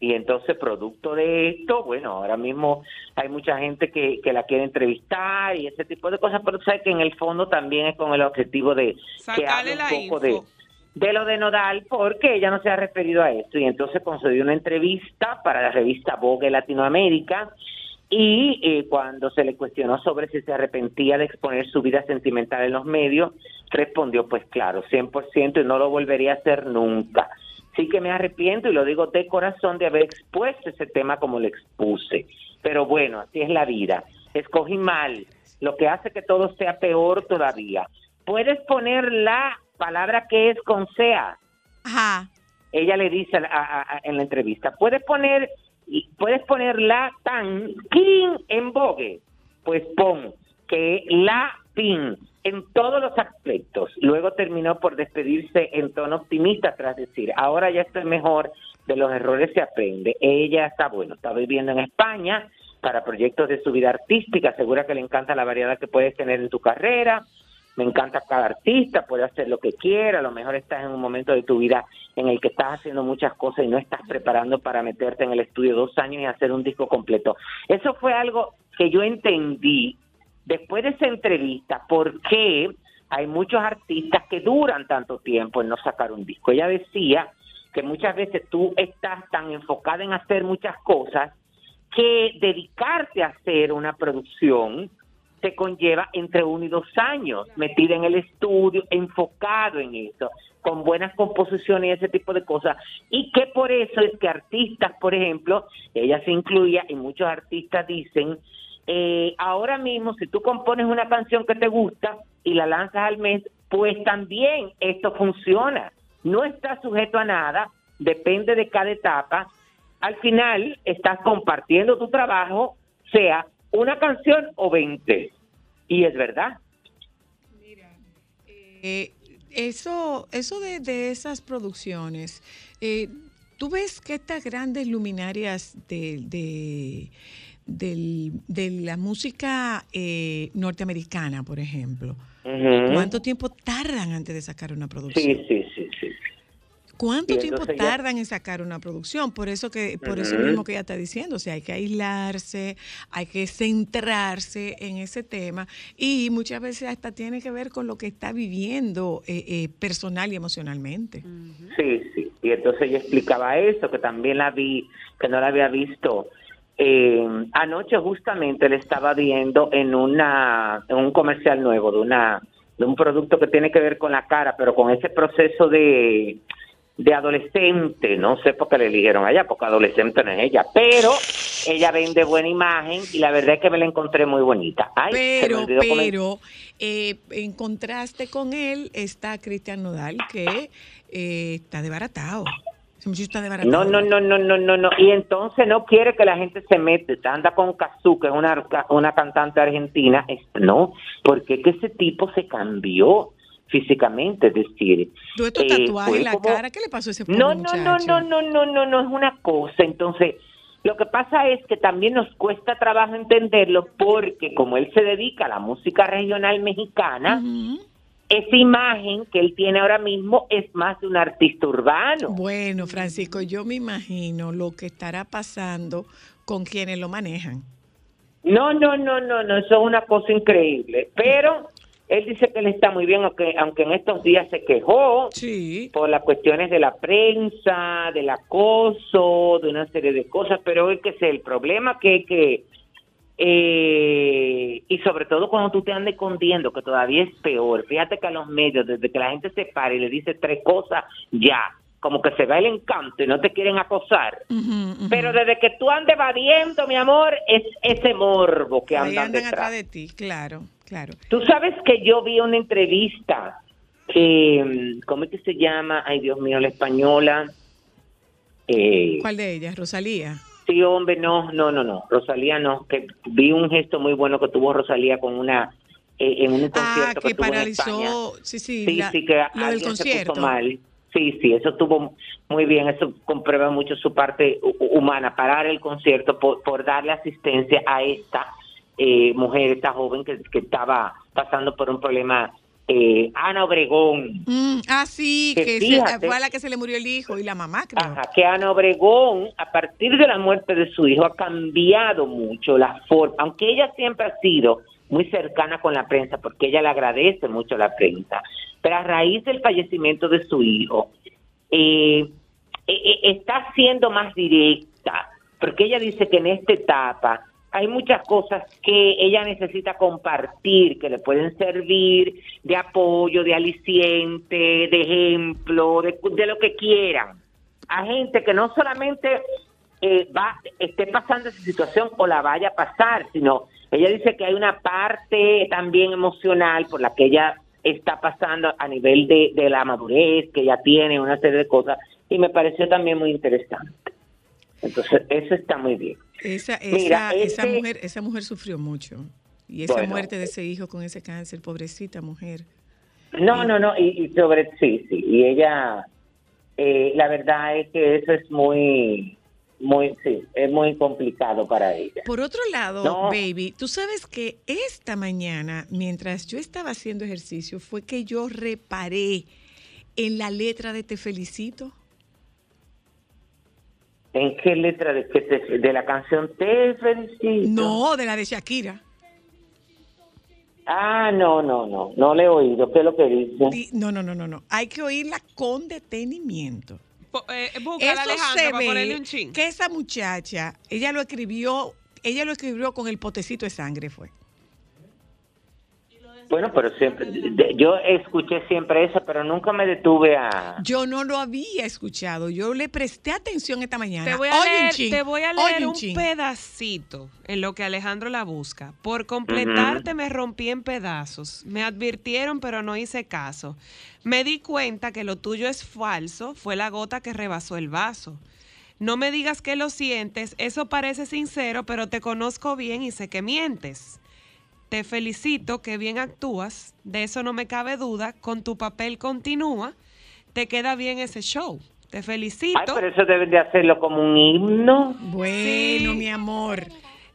Y entonces, producto de esto, bueno, ahora mismo hay mucha gente que, que la quiere entrevistar y ese tipo de cosas, pero sabes que en el fondo también es con el objetivo de que Sacarle hable la un poco info. de, de lo de Nodal, porque ella no se ha referido a esto. Y entonces concedió una entrevista para la revista Vogue Latinoamérica y eh, cuando se le cuestionó sobre si se arrepentía de exponer su vida sentimental en los medios, respondió, pues claro, 100% y no lo volvería a hacer nunca. Sí que me arrepiento y lo digo de corazón de haber expuesto ese tema como lo expuse. Pero bueno, así es la vida. Escogí mal, lo que hace que todo sea peor todavía. Puedes poner la palabra que es con sea. Ajá. Ella le dice a- a- a- en la entrevista, puedes poner puedes poner la tan king en vogue, pues pon que la pin en todos los aspectos. Luego terminó por despedirse en tono optimista tras decir, ahora ya estoy mejor, de los errores se aprende. Ella está, bueno, está viviendo en España para proyectos de su vida artística, asegura que le encanta la variedad que puedes tener en tu carrera, me encanta cada artista, puede hacer lo que quiera, a lo mejor estás en un momento de tu vida en el que estás haciendo muchas cosas y no estás preparando para meterte en el estudio dos años y hacer un disco completo. Eso fue algo que yo entendí después de esa entrevista, por qué hay muchos artistas que duran tanto tiempo en no sacar un disco. Ella decía que muchas veces tú estás tan enfocada en hacer muchas cosas que dedicarte a hacer una producción te conlleva entre uno y dos años metida en el estudio, enfocado en eso, con buenas composiciones y ese tipo de cosas. Y que por eso es que artistas, por ejemplo, ella se incluía y muchos artistas dicen, eh, ahora mismo si tú compones una canción que te gusta y la lanzas al mes, pues también esto funciona. No está sujeto a nada, depende de cada etapa. Al final estás compartiendo tu trabajo, sea una canción o 20. Y es verdad. Eh, eso, eso de, de esas producciones, eh, tú ves que estas grandes luminarias de, de, del- de la música eh, norteamericana, por ejemplo. ¿cuánto tiempo tardan antes de sacar una producción? Sí, sí. ¿Cuánto Y tiempo ya- tardan en sacar una producción? Por eso que, por eso mismo que ella está diciendo, o sea, hay que aislarse, hay que centrarse en ese tema y muchas veces hasta tiene que ver con lo que está viviendo eh, eh, personal y emocionalmente. Sí, sí. Y entonces ella explicaba eso, que también la vi, que no la había visto. Eh, anoche justamente le estaba viendo en una en un comercial nuevo de una de un producto que tiene que ver con la cara, pero con ese proceso de de adolescente, no sé por qué le eligieron allá, porque adolescente no es ella, pero ella vende buena imagen y la verdad es que me la encontré muy bonita. Ay, Pero, pero, eh, en contraste con él está Cristian Nodal, que eh, está desbaratado. Está. No, no, no, no, no, no, no. Y entonces no quiere que la gente se mete. Anda con Kazu, que es una, una cantante argentina. Es- No, porque es que ese tipo se cambió físicamente, es decir. Eh, tatuajes fue en la como- cara, ¿qué le pasó a ese pobre No, no, no, muchacho? no, no, no, no, no, es una cosa. Entonces, lo que pasa es que también nos cuesta trabajo entenderlo porque como él se dedica a la música regional mexicana, esa imagen que él tiene ahora mismo es más de un artista urbano. Bueno, Francisco, yo me imagino lo que estará pasando con quienes lo manejan. No, no, no, no, no, eso es una cosa increíble. Pero él dice que él está muy bien, aunque, aunque en estos días se quejó por las cuestiones de la prensa, del acoso, de una serie de cosas, pero es que es el problema que que eh, y sobre todo cuando tú te andes escondiendo, que todavía es peor. Fíjate que a los medios, desde que la gente se para y le dice tres cosas, ya, como que se va el encanto y no te quieren acosar. Pero desde que tú andes evadiendo, mi amor, es ese morbo que andan andan detrás. atrás de ti, claro, claro. Tú sabes que yo vi una entrevista que, mm, ¿cómo es que se llama? Ay, Dios mío, la española. Eh, ¿Cuál de ellas? Rosalía. sí, hombre, no, no, no, no. Rosalía no. Que vi un gesto muy bueno que tuvo Rosalía con una, eh, en un concierto Ah, que tuvo en España. sí, sí, Sí, la- sí, que lo del concierto. mal. Sí, sí, eso estuvo muy bien, eso comprueba mucho su parte hu- humana, parar el concierto por, por darle asistencia a esta eh, mujer, esta joven que, que estaba pasando por un problema, eh, Ana Obregón. Mm, ah, sí, Que que se- fíjate. fue a la que se le murió el hijo y la mamá, creo. Ajá, que Ana Obregón, a partir de la muerte de su hijo, ha cambiado mucho la forma, aunque ella siempre ha sido muy cercana con la prensa, porque ella le agradece mucho a la prensa, pero a raíz del fallecimiento de su hijo, eh, eh, eh, está siendo más directa, porque ella dice que en esta etapa hay muchas cosas que ella necesita compartir, que le pueden servir de apoyo, de aliciente, de ejemplo, de, de lo que quieran. A gente que no solamente eh, va esté pasando esa situación o la vaya a pasar, sino ella dice que hay una parte también emocional por la que ella está pasando a nivel de, de la madurez, que ella tiene una serie de cosas, y me pareció también muy interesante. Entonces, eso está muy bien. Esa, esa, Mira, esa este- mujer, esa mujer sufrió mucho. Y esa Bueno. muerte de ese hijo con ese cáncer, pobrecita mujer. No, no, no, y, y sobre, sí, sí, y ella, eh, la verdad es que eso es muy, muy, sí, es muy complicado para ella. Por otro lado, No. baby, tú sabes que esta mañana, mientras yo estaba haciendo ejercicio, fue que yo reparé en la letra de Te Felicito. ¿En qué letra de, que te- de la canción Te felicito? No, de la de Shakira. Ah, no, no, no, no le he oído, ¿qué es lo que dice? Di- No, no, no, no, no. Hay que oírla con detenimiento. Eh, búscala, Eso Alejandra, se para ponerle un chin. que esa muchacha, ella lo escribió, ella lo escribió con el potecito de sangre, fue. Bueno, pero siempre, de- yo escuché siempre eso, pero nunca me detuve a... Yo no lo había escuchado. Yo le presté atención esta mañana. Te voy a leer, te voy a leer un un chin. pedacito en lo que Alejandro la busca. Por completarte me rompí en pedazos. Me advirtieron, pero no hice caso. Me di cuenta que lo tuyo es falso. Fue la gota que rebasó el vaso. No me digas que lo sientes. Eso parece sincero, pero te conozco bien y sé que mientes. Te felicito, que bien actúas. De eso no me cabe duda. Con tu papel continúa. Te queda bien ese show. Te felicito. Ay, pero eso deben de hacerlo como un himno. Bueno, mi amor.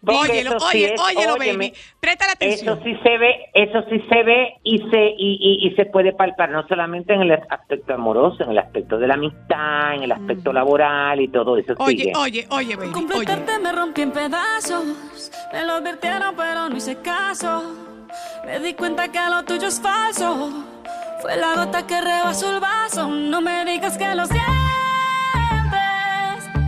Sí oye, óyelo, baby. Presta la atención. Eso sí se ve, eso sí se ve y se y, y- y se puede palpar no solamente en el aspecto amoroso, en el aspecto de la amistad, en el aspecto laboral y todo eso. Oye, sigue. oye, oye, baby. Oye. Completarte me rompí en pedazos. Me lo advirtieron, pero no hice caso. Me di cuenta que lo tuyo es falso. Fue la gota que rebasó el vaso. No me digas que lo sientes.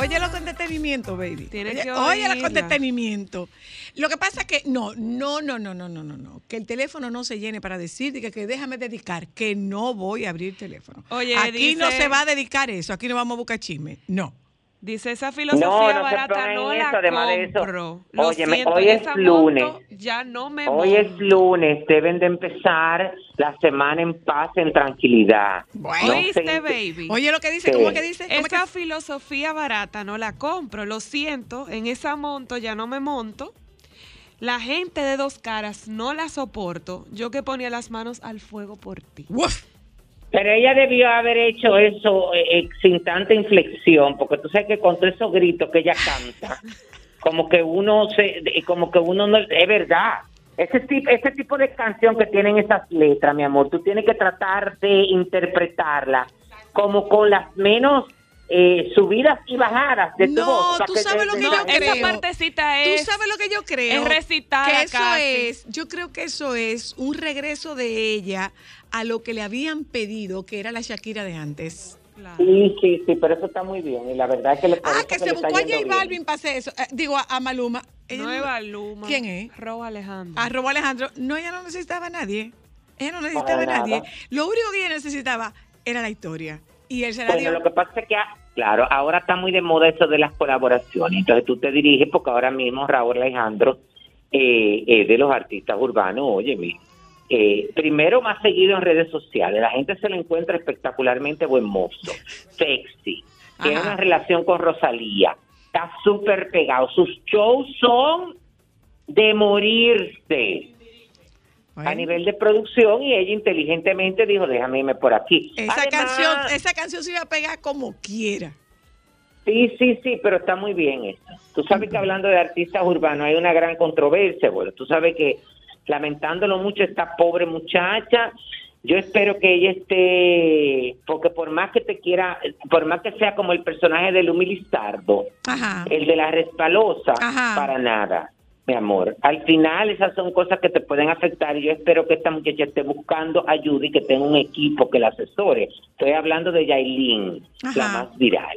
Óyelo con detenimiento, baby. Tienes Oye, que óyelo con detenimiento. Lo que pasa es que no, no, no, no, no, no, no, no. Que el teléfono no se llene para decir que, que déjame dedicar, que no voy a abrir teléfono. Oye, aquí no se va a dedicar eso, aquí no vamos a buscar chisme. No. Dice esa filosofía No, no barata no en la eso, además de eso. compro. Lo Óyeme, siento, hoy en es esa lunes. moto ya no me Hoy es lunes, deben de empezar la semana en paz, en tranquilidad. No ¿Oíste, se- baby? Oye lo que dice, ¿Qué? ¿cómo es que dice? ¿Cómo es Esa filosofía barata no la compro. Lo siento, en esa monto ya no me monto. La gente de dos caras no la soporto. Yo que ponía las manos al fuego por ti. Pero ella debió haber hecho eso eh, eh, sin tanta inflexión, porque tú sabes que con todos esos gritos que ella canta, como que uno se, como que uno no, es verdad. Ese tipo, ese tipo de canción que tienen esas letras, mi amor, tú tienes que tratar de interpretarla como con las menos eh, subidas y bajadas de tu No, voz. para tú sabes lo que yo creo. Esa partecita es. Tú sabes lo que yo creo. es recitada Que eso casi. es, yo creo que eso es un regreso de ella a lo que le habían pedido, que era la Shakira de antes. Sí, sí, sí, pero eso está muy bien y la verdad es que le Ah, que se buscó a J. Balvin para hacer eso. Eh, digo, a, a Maluma. Ella No es Baluma. ¿Quién es? Robo Alejandro. A Robo Alejandro. No, ella no necesitaba a nadie. Ella no necesitaba a nadie. Lo único que ella necesitaba era la historia. Y él se la Bueno, dio. lo que pasa es que, ah, claro, ahora está muy de moda eso de las colaboraciones. Entonces tú te diriges porque ahora mismo Raúl Alejandro eh, es de los artistas urbanos, óyeme. Eh, primero más seguido en redes sociales. La gente se le encuentra espectacularmente buen mozo, sexy. Tiene una relación con Rosalía. Está súper pegado. Sus shows son de morirse a nivel de producción y ella inteligentemente dijo, déjame irme por aquí. Esa Además- canción, esa canción se iba a pegar como quiera. Sí, sí, sí, pero está muy bien esto. Tú sabes que hablando de artistas urbanos hay una gran controversia, bueno, tú sabes que lamentándolo mucho esta pobre muchacha, yo espero que ella esté, porque por más que te quiera, por más que sea como el personaje de Lumi Lizardo, Ajá. el de la respalosa, Ajá. para nada, mi amor. Al final esas son cosas que te pueden afectar y yo espero que esta muchacha esté buscando ayuda y que tenga un equipo que la asesore. Estoy hablando de Yailin, la Ajá. más viral.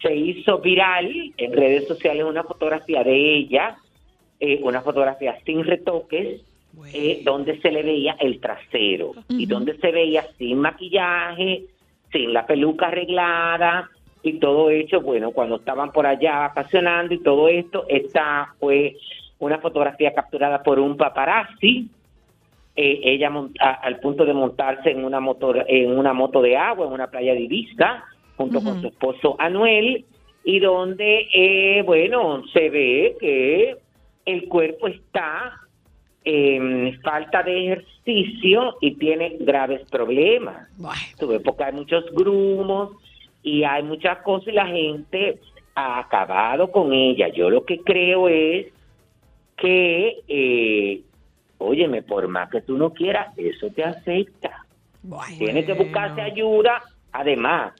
Se hizo viral en redes sociales una fotografía de ella, eh, una fotografía sin retoques, eh, donde se le veía el trasero y donde se veía sin maquillaje, sin la peluca arreglada y todo hecho, bueno, cuando estaban por allá vacacionando y todo esto, esta fue una fotografía capturada por un paparazzi, eh, ella mont- a- al punto de montarse en una moto en una moto de agua en una playa de Ibiza junto con su esposo Anuel y donde eh, bueno se ve que el cuerpo está en falta de ejercicio y tiene graves problemas. Tú ves, porque hay muchos grumos y hay muchas cosas y la gente ha acabado con ella. Yo lo que creo es que eh, óyeme por más que tú no quieras eso te afecta. Tienes que buscarse ayuda. Además,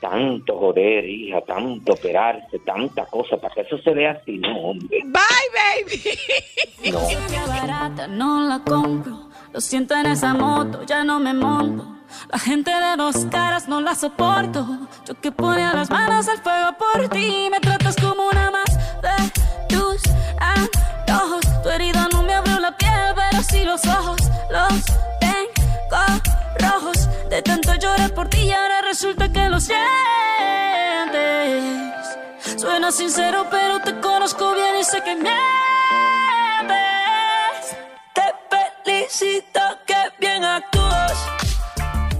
Tanto joder, hija, tanto operarse, tanta cosa, para que eso se vea así, no, hombre. Bye, baby. No. Barata, no la compro. Lo siento en esa moto, ya no me monto. La gente de dos caras no la soporto. Yo que ponía las manos al fuego por ti. Me tratas como una más de tus antojos. Tu herida no me abrió la piel, pero sí los ojos. Los tengo rojos. De tanto llorar por ti y ahora resulta que lo sientes. Suena sincero, pero te conozco bien y sé que mientes. Te felicito que bien actúas.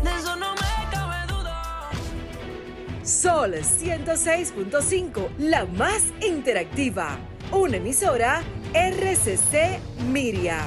De eso no me cabe duda. Sol 106.5, la más interactiva. Una emisora RCC Miria.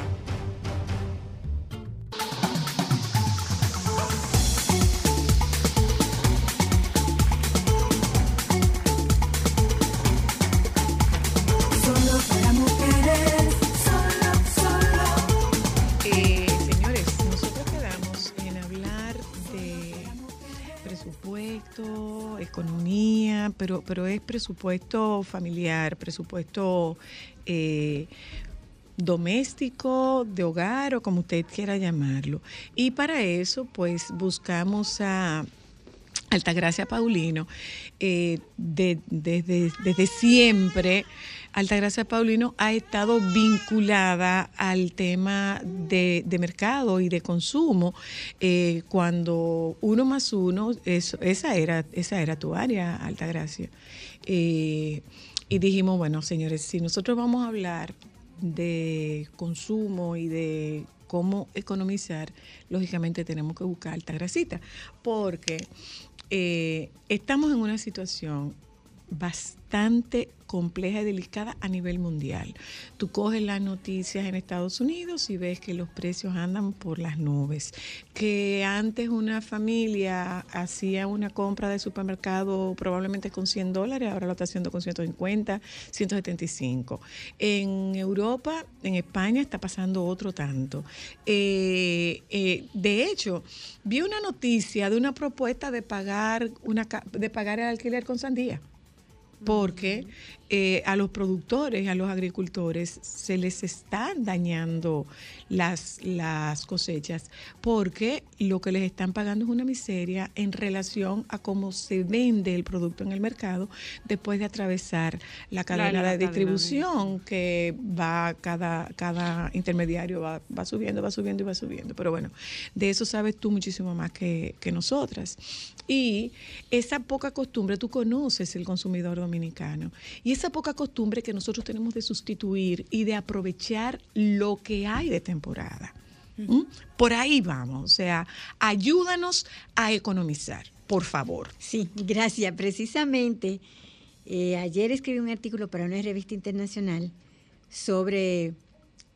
Pero, pero es presupuesto familiar, presupuesto eh, doméstico, de hogar o como usted quiera llamarlo. Y para eso, pues buscamos a Altagracia Paulino, eh, de- desde, desde siempre, Altagracia Paulino ha estado vinculada al tema de, de mercado y de consumo. eh, cuando uno más uno, eso, esa, era, esa era tu área, Altagracia. Eh, y dijimos, bueno, señores, si nosotros vamos a hablar de consumo y de cómo economizar, lógicamente tenemos que buscar Altagracita, porque eh, estamos en una situación bastante compleja y delicada a nivel mundial. Tú coges las noticias en Estados Unidos y ves que los precios andan por las nubes, que antes una familia hacía una compra de supermercado probablemente con 100 dólares, ahora lo está haciendo con 150, 175. En Europa, en España está pasando otro tanto. Eh, eh, de hecho, vi una noticia de una propuesta de pagar una de pagar el alquiler con sandía porque eh, a los productores, a los agricultores, se les están dañando las, las cosechas, porque lo que les están pagando es una miseria en relación a cómo se vende el producto en el mercado después de atravesar la cadena la de cadena de- distribución que va cada, cada intermediario va, va subiendo, va subiendo y va subiendo. Pero bueno, de eso sabes tú muchísimo más que, que nosotras. Y esa poca costumbre, tú conoces el consumidor dominicano, y esa poca costumbre que nosotros tenemos de sustituir y de aprovechar lo que hay de temporada. ¿Mm? Por ahí vamos, o sea, ayúdanos a economizar, por favor. Sí, gracias. Precisamente, eh, ayer escribí un artículo para una revista internacional sobre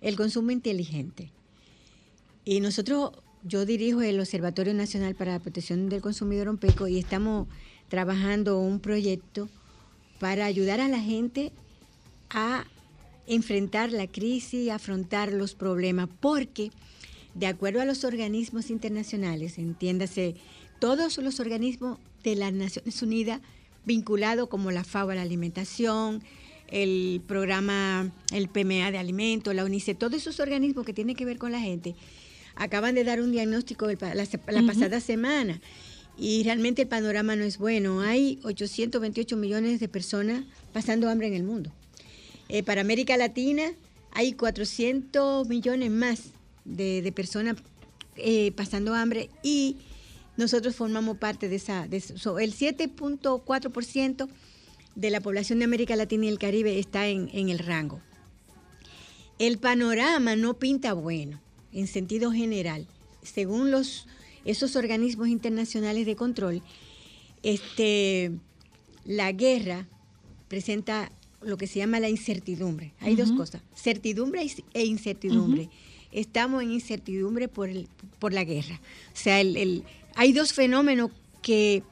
el consumo inteligente. Y nosotros, yo dirijo el Observatorio Nacional para la Protección del Consumidor OMPECO y estamos trabajando un proyecto para ayudar a la gente a enfrentar la crisis, a afrontar los problemas, porque de acuerdo a los organismos internacionales, entiéndase, todos los organismos de las Naciones Unidas vinculados como la FAO a la alimentación, el programa, el PMA de alimentos, la UNICEF, todos esos organismos que tienen que ver con la gente, acaban de dar un diagnóstico la, la pasada semana y realmente el panorama no es bueno. Hay 828 millones de personas pasando hambre en el mundo. Eh, para América Latina hay 400 millones más de, personas eh, pasando hambre y nosotros formamos parte de esa. El 7.4% de la población de América Latina y el Caribe está en, en el rango. El panorama no pinta bueno en sentido general. Según los, esos organismos internacionales de control, este, la guerra presenta lo que se llama la incertidumbre. Hay dos cosas, certidumbre e incertidumbre. Estamos en incertidumbre por, el- por la guerra. O sea, el- el- hay dos fenómenos que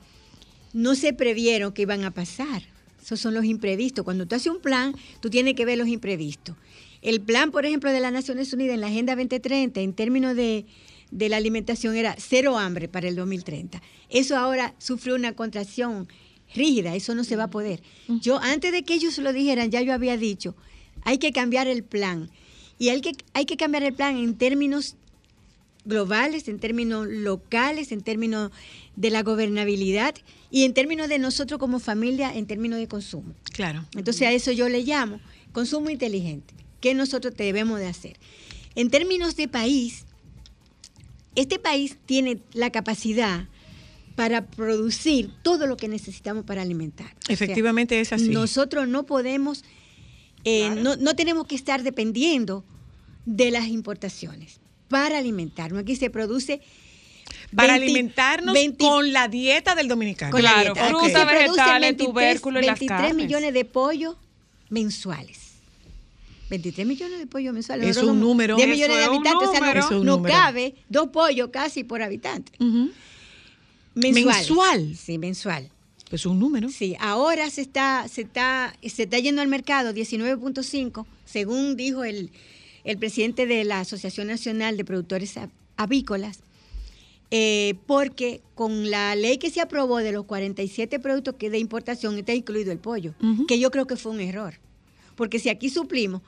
no se previeron que iban a pasar. Esos son los imprevistos. Cuando tú haces un plan, tú tienes que ver los imprevistos. El plan, por ejemplo, de las Naciones Unidas en la Agenda 2030, en términos de, de la alimentación era cero hambre para el 2030. Eso ahora sufrió una contracción rígida, eso no se va a poder. Yo antes de que ellos lo dijeran, ya yo había dicho, hay que cambiar el plan. Y hay que, hay que cambiar el plan en términos globales, en términos locales, en términos de la gobernabilidad y en términos de nosotros como familia, en términos de consumo. Claro. Entonces a eso yo le llamo consumo inteligente. ¿Qué nosotros debemos de hacer? En términos de país, este país tiene la capacidad para producir todo lo que necesitamos para alimentar. O sea, Efectivamente es así. Nosotros no podemos, eh, no, no tenemos que estar dependiendo de las importaciones para alimentarnos. Aquí se produce Para 20 alimentarnos 20 con la dieta del dominicano. con la Claro, dieta. Aquí fruta, se producen vegetales, 23 tubérculos y las 23 carnes. millones de pollos mensuales. 23 millones de pollos mensuales. Es Nosotros un número. 10 Eso millones de habitantes. o sea, no- cabe dos pollos casi por habitante. Mensual. Mensual. Sí, mensual. Pues un número. Sí, ahora se está, se está, se está yendo al mercado 19.5, según dijo el, el presidente de la Asociación Nacional de Productores Av- Avícolas, eh, porque con la ley que se aprobó de los 47 productos que de importación está incluido el pollo, que yo creo que fue un error. Porque si aquí suplimos,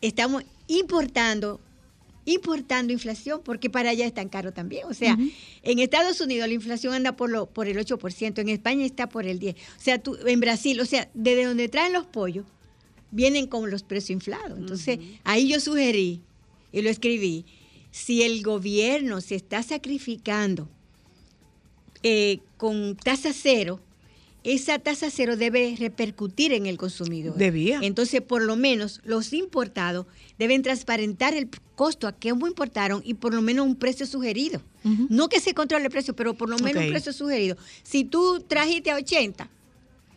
estamos importando, importando inflación, porque para allá es tan caro también. O sea, en Estados Unidos la inflación anda por, lo, por el 8%, en España está por el 10%. O sea, tú, en Brasil, o sea, desde donde traen los pollos, vienen con los precios inflados. Entonces, ahí yo sugerí, y lo escribí, si el gobierno se está sacrificando eh, con tasa cero, esa tasa cero debe repercutir en el consumidor. Debía. Entonces, por lo menos, los importados deben transparentar el costo a qué importaron y por lo menos un precio sugerido. No que se controle el precio, pero por lo menos un precio sugerido. Si tú trajiste a 80,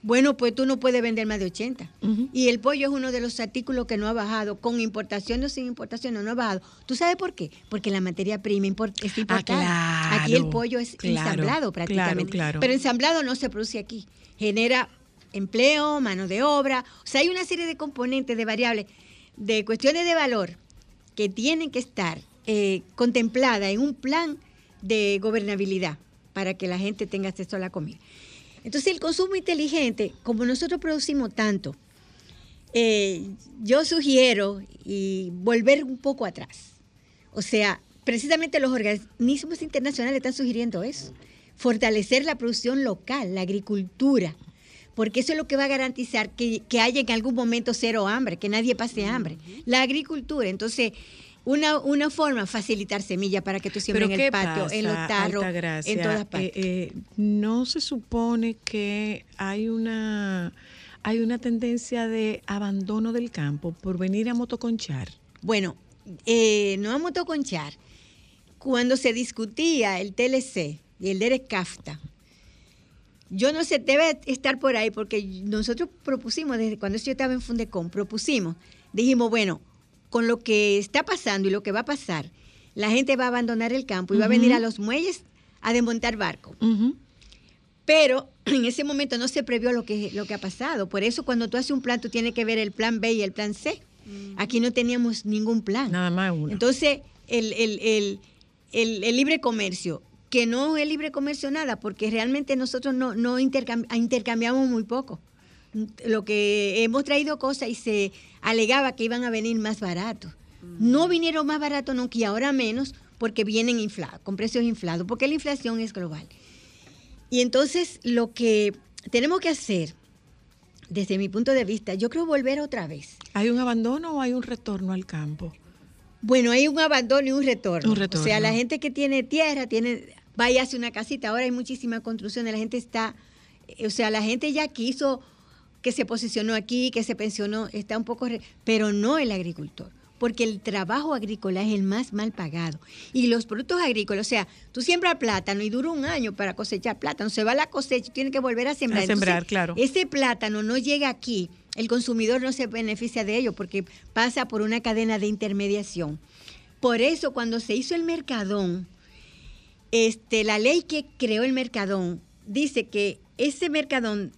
bueno, pues tú no puedes vender más de 80. Y el pollo es uno de los artículos que no ha bajado, con importación o sin importación, no, no ha bajado. ¿Tú sabes por qué? Porque la materia prima import- es importada. Ah, claro, aquí el pollo es claro, ensamblado prácticamente. claro. Pero ensamblado no se produce aquí. Genera empleo, mano de obra. O sea, hay una serie de componentes, de variables, de cuestiones de valor que tienen que estar eh, contempladas en un plan de gobernabilidad para que la gente tenga acceso a la comida. Entonces, el consumo inteligente, como nosotros producimos tanto, eh, yo sugiero y volver un poco atrás. O sea, precisamente los organismos internacionales están sugiriendo eso. Fortalecer la producción local, la agricultura, porque eso es lo que va a garantizar que, que haya en algún momento cero hambre, que nadie pase hambre. La agricultura, entonces, una, una forma, facilitar semillas para que tú siembres en ¿qué el patio, pasa, en los tarros, en todas partes. Eh, eh, no se supone que hay una hay una tendencia de abandono del campo por venir a motoconchar. Bueno, eh, no a motoconchar. Cuando se discutía el TLC y el Derek CAFTA, yo no sé, debe estar por ahí, porque nosotros propusimos, desde cuando yo estaba en Fundecom, propusimos, dijimos, bueno, con lo que está pasando y lo que va a pasar, la gente va a abandonar el campo y va a venir a los muelles a desmontar barcos. Pero en ese momento no se previó lo que, lo que ha pasado. Por eso cuando tú haces un plan, tú tienes que ver el plan B y el plan C. Aquí no teníamos ningún plan. Nada más uno. Entonces, el, el- el- el- el libre comercio, que no es libre comercio nada, porque realmente nosotros no, no intercam- intercambiamos muy poco. Lo que hemos traído cosas y se alegaba que iban a venir más baratos. No vinieron más baratos nunca y ahora menos porque vienen inflados, con precios inflados, porque la inflación es global. Y entonces lo que tenemos que hacer, desde mi punto de vista, yo creo volver otra vez. ¿Hay un abandono o hay un retorno al campo? Bueno, hay un abandono y un retorno. Un retorno. O sea, la gente que tiene tierra, tiene, va y hace una casita. Ahora hay muchísima construcción. La gente está, eh, o sea, la gente ya quiso que se posicionó aquí, que se pensionó, está un poco, re- pero no el agricultor. Porque el trabajo agrícola es el más mal pagado. Y los productos agrícolas, o sea, tú siembras plátano y dura un año para cosechar plátano. Se va la cosecha y tiene que volver a sembrar. A sembrar, Entonces, claro. Ese plátano no llega aquí, el consumidor no se beneficia de ello porque pasa por una cadena de intermediación. Por eso cuando se hizo el mercadón, este, la ley que creó el mercadón dice que ese mercadón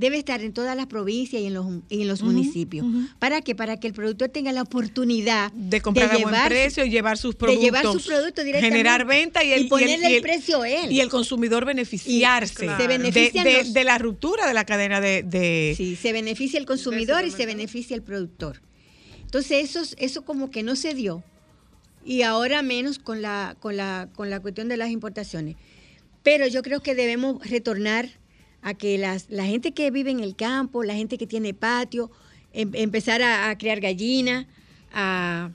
debe estar en todas las provincias y en los, y en los municipios. ¿Para qué? Para que el productor tenga la oportunidad de comprar a buen llevar precio y llevar sus de productos. llevar sus productos directamente Generar venta y, el, y ponerle y el precio él. Y el consumidor beneficiarse de- se benefician de, los- de la ruptura de la cadena de... de- Sí, se beneficia el consumidor y se beneficia el productor. Entonces eso, es- eso como que no se dio y ahora menos con la, con la, con la cuestión de las importaciones. Pero yo creo que debemos retornar a que las, la gente que vive en el campo, la gente que tiene patio, em- empezar a, crear gallinas, a,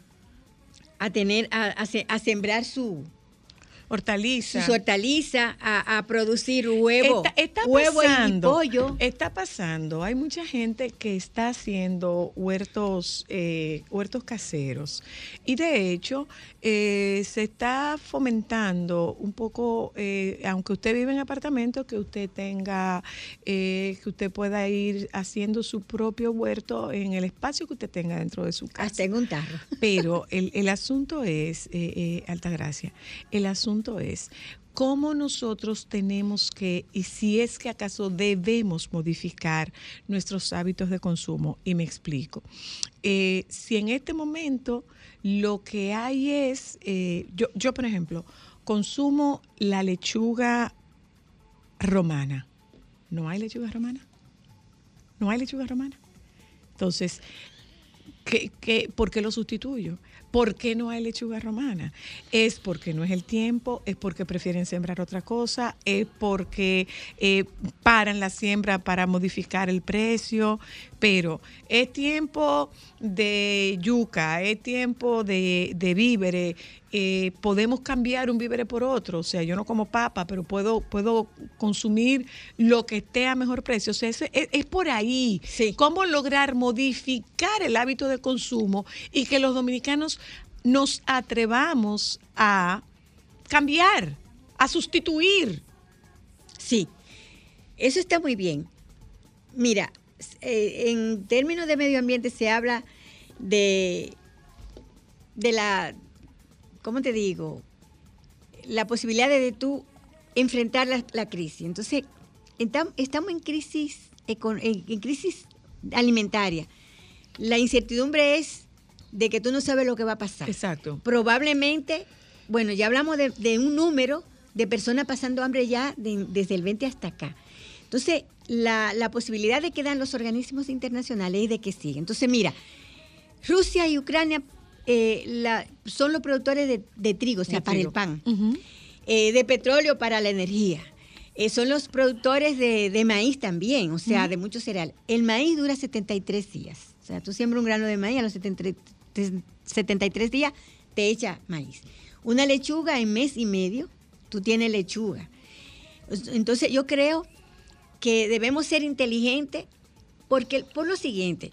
a tener, a, a sembrar su hortaliza, su hortaliza, a, a producir huevo, Está, está huevo y- pollo. Está pasando. Hay mucha gente que está haciendo huertos, eh, huertos caseros. Y de hecho, eh, se está fomentando un poco, eh, aunque usted vive en apartamento, que usted tenga, eh, que usted pueda ir haciendo su propio huerto en el espacio que usted tenga dentro de su casa. Hasta en un tarro. Pero el, el asunto es, eh, Altagracia, el es cómo nosotros tenemos que, y si es que acaso debemos modificar nuestros hábitos de consumo. Y me explico. Eh, si en este momento lo que hay es, eh, yo, yo por ejemplo, consumo la lechuga romana. ¿No hay lechuga romana? ¿No hay lechuga romana? Entonces, ¿qué, qué, por qué lo sustituyo? ¿Por qué no hay lechuga romana? Es porque no es el tiempo, es porque prefieren sembrar otra cosa, es porque eh, paran la siembra para modificar el precio, pero es tiempo de yuca, es tiempo de, de víveres, eh, podemos cambiar un vívere por otro, o sea, yo no como papa, pero puedo, puedo consumir lo que esté a mejor precio, o sea, es, es por ahí, cómo lograr modificar el hábito de consumo y que los dominicanos nos atrevamos a cambiar, a sustituir. Sí, eso está muy bien. Mira, eh, en términos de medio ambiente se habla de, de la, ¿cómo te digo? La posibilidad de, de tú enfrentar la, la crisis. Entonces, entam- estamos en crisis, en, en crisis alimentaria. La incertidumbre es de que tú no sabes lo que va a pasar. Exacto. Probablemente, bueno, ya hablamos de, de un número de personas pasando hambre ya de- desde el 20 hasta acá. Entonces, la, la posibilidad de que dan los organismos internacionales es de que siga. Entonces, mira, Rusia y Ucrania eh, la- son los productores de, de trigo, o sea, De para trigo. el pan, eh, de petróleo para la energía. Eh, son los productores de, de maíz también, o sea, de mucho cereal. El maíz dura 73 días. O sea, tú siembras un grano de maíz a los 73, 73 días te echa maíz. Una lechuga en mes y medio, tú tienes lechuga. Entonces yo creo que debemos ser inteligentes porque por lo siguiente,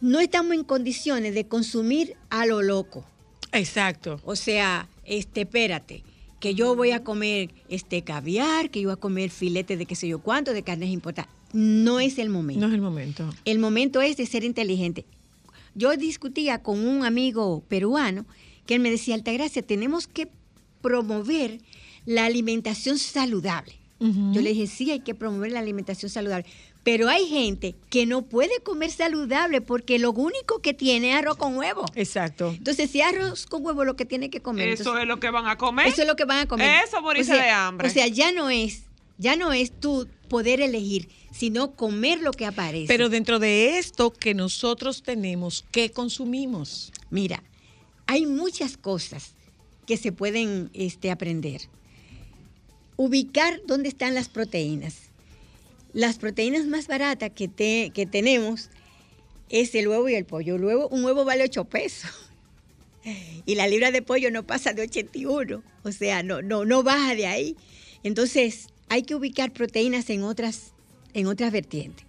no estamos en condiciones de consumir a lo loco. Exacto. O sea, este, espérate, que yo voy a comer este caviar, que yo voy a comer filete de qué sé yo cuánto, de carnes importadas. No es el momento. No es el momento. El momento es de ser inteligente. Yo discutía con un amigo peruano que él me decía, Altagracia, tenemos que promover la alimentación saludable. Yo le dije, sí, hay que promover la alimentación saludable. Pero hay gente que no puede comer saludable porque lo único que tiene es arroz con huevo. Exacto. Entonces, si arroz con huevo lo que tiene que comer. Eso entonces- es lo que van a comer. Eso es lo que van a comer. Eso, morirse O sea, de hambre. O sea, ya no es, ya no es tú poder elegir, sino comer lo que aparece. Pero dentro de esto que nosotros tenemos, ¿qué consumimos? Mira, hay muchas cosas que se pueden este, aprender. Ubicar dónde están las proteínas. Las proteínas más baratas que, te- que tenemos es el huevo y el pollo. El huevo, un huevo vale 8 pesos. Y la libra de pollo no pasa de 81. O sea, no, no, no baja de ahí. Entonces, hay que ubicar proteínas en otras, en otras vertientes.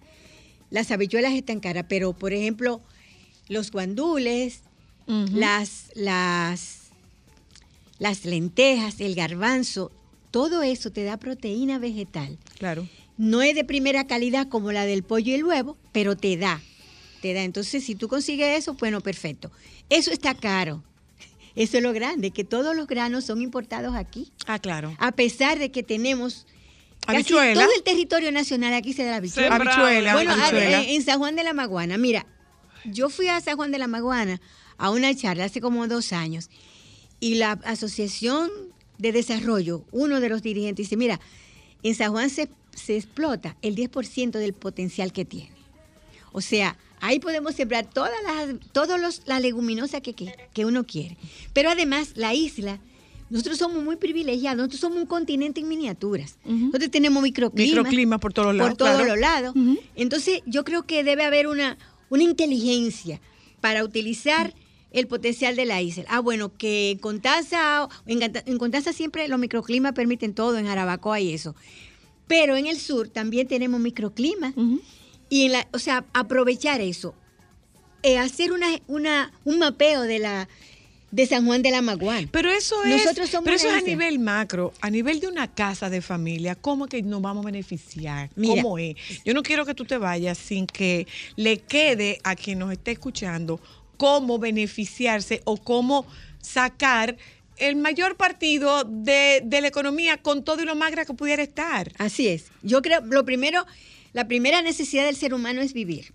Las habichuelas están caras, pero por ejemplo, los guandules, las, las, las lentejas, el garbanzo, todo eso te da proteína vegetal. Claro. No es de primera calidad como la del pollo y el huevo, pero te da. Te da. Entonces, si tú consigues eso, bueno, perfecto. Eso está caro. Eso es lo grande, que todos los granos son importados aquí. Ah, claro. A pesar de que tenemos Casi Habichuela. todo el territorio nacional aquí se da la habichuela. Habichuela, Bueno, habichuela. en San Juan de la Maguana, mira, yo fui a San Juan de la Maguana a una charla hace como dos años y la Asociación de Desarrollo, uno de los dirigentes, dice, mira, en San Juan se, se explota el 10% del potencial que tiene. O sea, ahí podemos sembrar todas las, todos los, las leguminosas que, que, que uno quiere. Pero además, la isla, nosotros somos muy privilegiados, nosotros somos un continente en miniaturas. Nosotros tenemos microclimas. Microclimas por todos lados, Por todos claro. los lados. Entonces, yo creo que debe haber una, una inteligencia para utilizar el potencial de la isla. Ah, bueno, que en Contanza, en, en Contanza siempre los microclimas permiten todo, en Jarabacoa y eso. Pero en el sur también tenemos microclimas. Y en la, o sea, aprovechar eso. Eh, hacer una, una, un mapeo de la de San Juan de la Maguán. Pero eso es, Nosotros somos pero eso es a nivel macro, a nivel de una casa de familia, ¿cómo que nos vamos a beneficiar? Mira. ¿Cómo es? Yo no quiero que tú te vayas sin que le quede a quien nos esté escuchando cómo beneficiarse o cómo sacar el mayor partido de, de la economía con todo y lo magra que pudiera estar. Así es. Yo creo, lo primero, la primera necesidad del ser humano es vivir.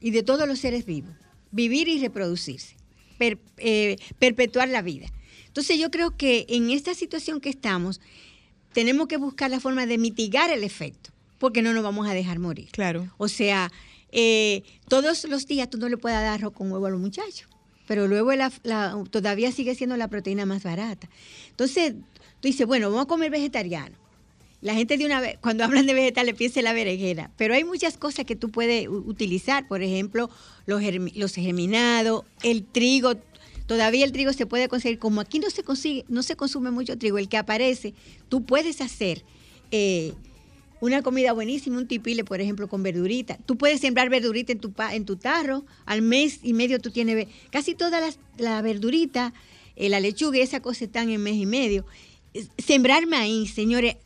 Y de todos los seres vivos. Vivir y reproducirse. Per- eh, perpetuar la vida. Entonces yo creo que en esta situación que estamos, tenemos que buscar la forma de mitigar el efecto, porque no nos vamos a dejar morir. Claro. O sea, eh, todos los días tú no le puedes dar arroz con huevo a los muchachos, pero luego todavía sigue siendo la proteína más barata. Entonces, tú dices, bueno, vamos a comer vegetariano. La gente de una vez, cuando hablan de vegetales, piensa en la berenjena, pero hay muchas cosas que tú puedes utilizar, por ejemplo, los, germi- los germinados, el trigo. Todavía el trigo se puede conseguir, como aquí no se consigue, no se consume mucho trigo, el que aparece, tú puedes hacer eh, una comida buenísima, un tipile, por ejemplo, con verdurita. Tú puedes sembrar verdurita en tu, pa- en tu tarro, al mes y medio tú tienes casi toda las- la verdurita, eh, la lechuga y esa cosa están en mes y medio. Sembrar maíz, señores,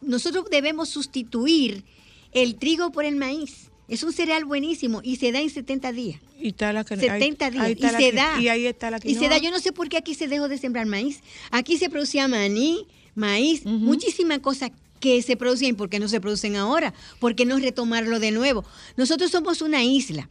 nosotros debemos sustituir el trigo por el maíz. Es un cereal buenísimo y se da en 70 días. Y está la que- 70 ahí- días. ahí y está la se que- da. Y ahí está la Y se da. quinoa. Yo no sé por qué aquí se dejó de sembrar maíz. Aquí se producía maní, maíz, muchísimas cosas que se producían. ¿Por qué no se producen ahora? ¿Por qué no retomarlo de nuevo? Nosotros somos una isla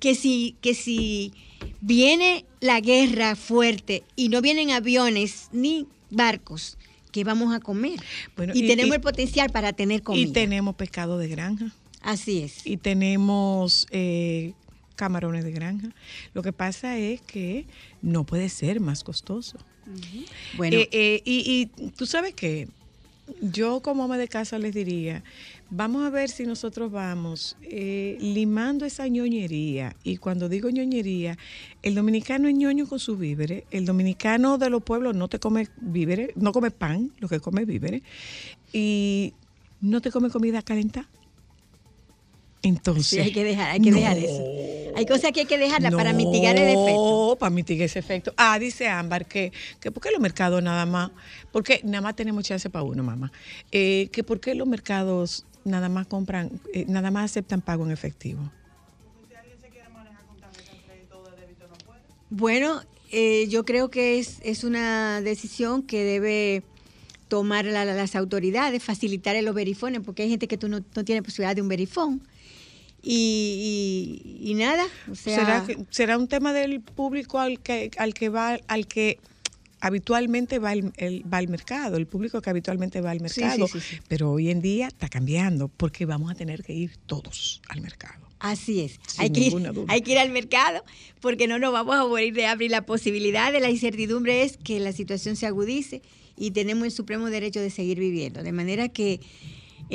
que si, que si viene la guerra fuerte y no vienen aviones ni barcos, ¿qué vamos a comer? Bueno, y, y- tenemos y- el potencial para tener comida. Y tenemos pescado de granja. Así es. Y tenemos eh, camarones de granja. Lo que pasa es que no puede ser más costoso. Bueno. Eh, eh, y, y tú sabes que yo como ama de casa les diría, vamos a ver si nosotros vamos eh, limando esa ñoñería. Y cuando digo ñoñería, el dominicano es ñoño con sus víveres. El dominicano de los pueblos no te come víveres, no come pan, lo que come víveres. Y no te come comida calentada. Entonces. Sí, hay que dejar, hay que dejar eso. Hay cosas que hay que dejarlas para mitigar el efecto. No, para mitigar ese efecto. Ah, dice Ámbar que, que ¿por qué los mercados nada más? Porque nada más tenemos chance para uno, mamá. Eh, que ¿por qué los mercados nada más compran, eh, nada más aceptan pago en efectivo? Bueno, eh, yo creo que es, es una decisión que debe tomar la- la- las autoridades, facilitar los verifones, porque hay gente que tú no, no tiene posibilidad de un verifón. Y, y- y nada, o sea, ¿Será, que- será un tema del público al que, al que va, al que habitualmente va el, el- va al mercado, el público que habitualmente va al mercado. sí, sí, sí. Pero hoy en día está cambiando porque vamos a tener que ir todos al mercado. Así es. Hay que, ir, hay que ir al mercado porque no nos vamos a morir de. Y la posibilidad de la incertidumbre es que la situación se agudice y tenemos el supremo derecho de seguir viviendo. De manera que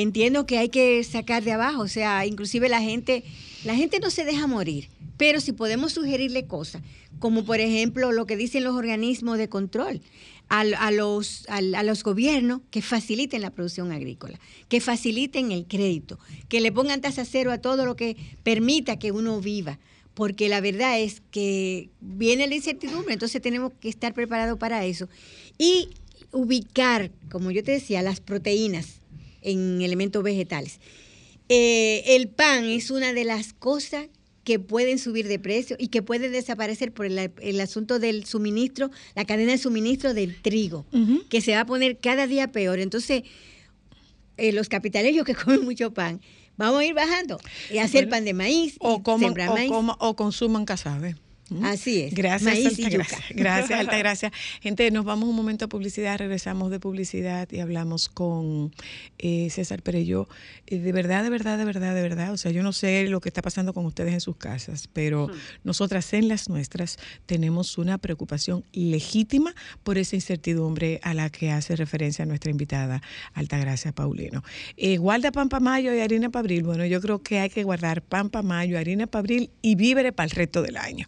entiendo que hay que sacar de abajo. O sea, inclusive la gente, la gente no se deja morir. Pero si podemos sugerirle cosas, como por ejemplo lo que dicen los organismos de control, al- a, los, al- a los gobiernos que faciliten la producción agrícola, que faciliten el crédito, que le pongan tasa cero a todo lo que permita que uno viva. Porque la verdad es que viene la incertidumbre, entonces tenemos que estar preparados para eso. Y ubicar, como yo te decía, las proteínas en elementos vegetales. Eh, el pan es una de las cosas que pueden subir de precio y que pueden desaparecer por el, el asunto del suministro, la cadena de suministro del trigo, que se va a poner cada día peor. Entonces, eh, los capitaleños que comen mucho pan, vamos a ir bajando y hacer Bueno, pan de maíz, O, coman, o, maíz. coma- o consuman casabe. Así es. Gracias, maíz y yuca. Gracias, Altagracia. Gente, nos vamos un momento a publicidad, regresamos de publicidad y hablamos con eh, César Perello. Eh, de verdad, de verdad, de verdad, de verdad. O sea, yo no sé lo que está pasando con ustedes en sus casas, pero nosotras en las nuestras tenemos una preocupación legítima por esa incertidumbre a la que hace referencia nuestra invitada, Altagracia Paulino. Eh, guarda Pampa Mayo y harina Pabril. Bueno, yo creo que hay que guardar Pampa Mayo, harina Pabril y víveres para el resto del año.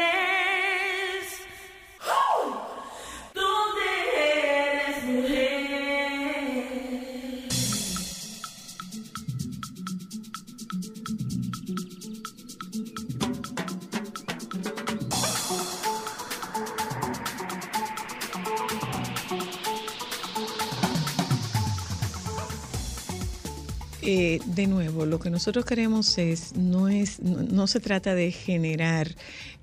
Eh, de nuevo, lo que nosotros queremos es, no es, no, no se trata de generar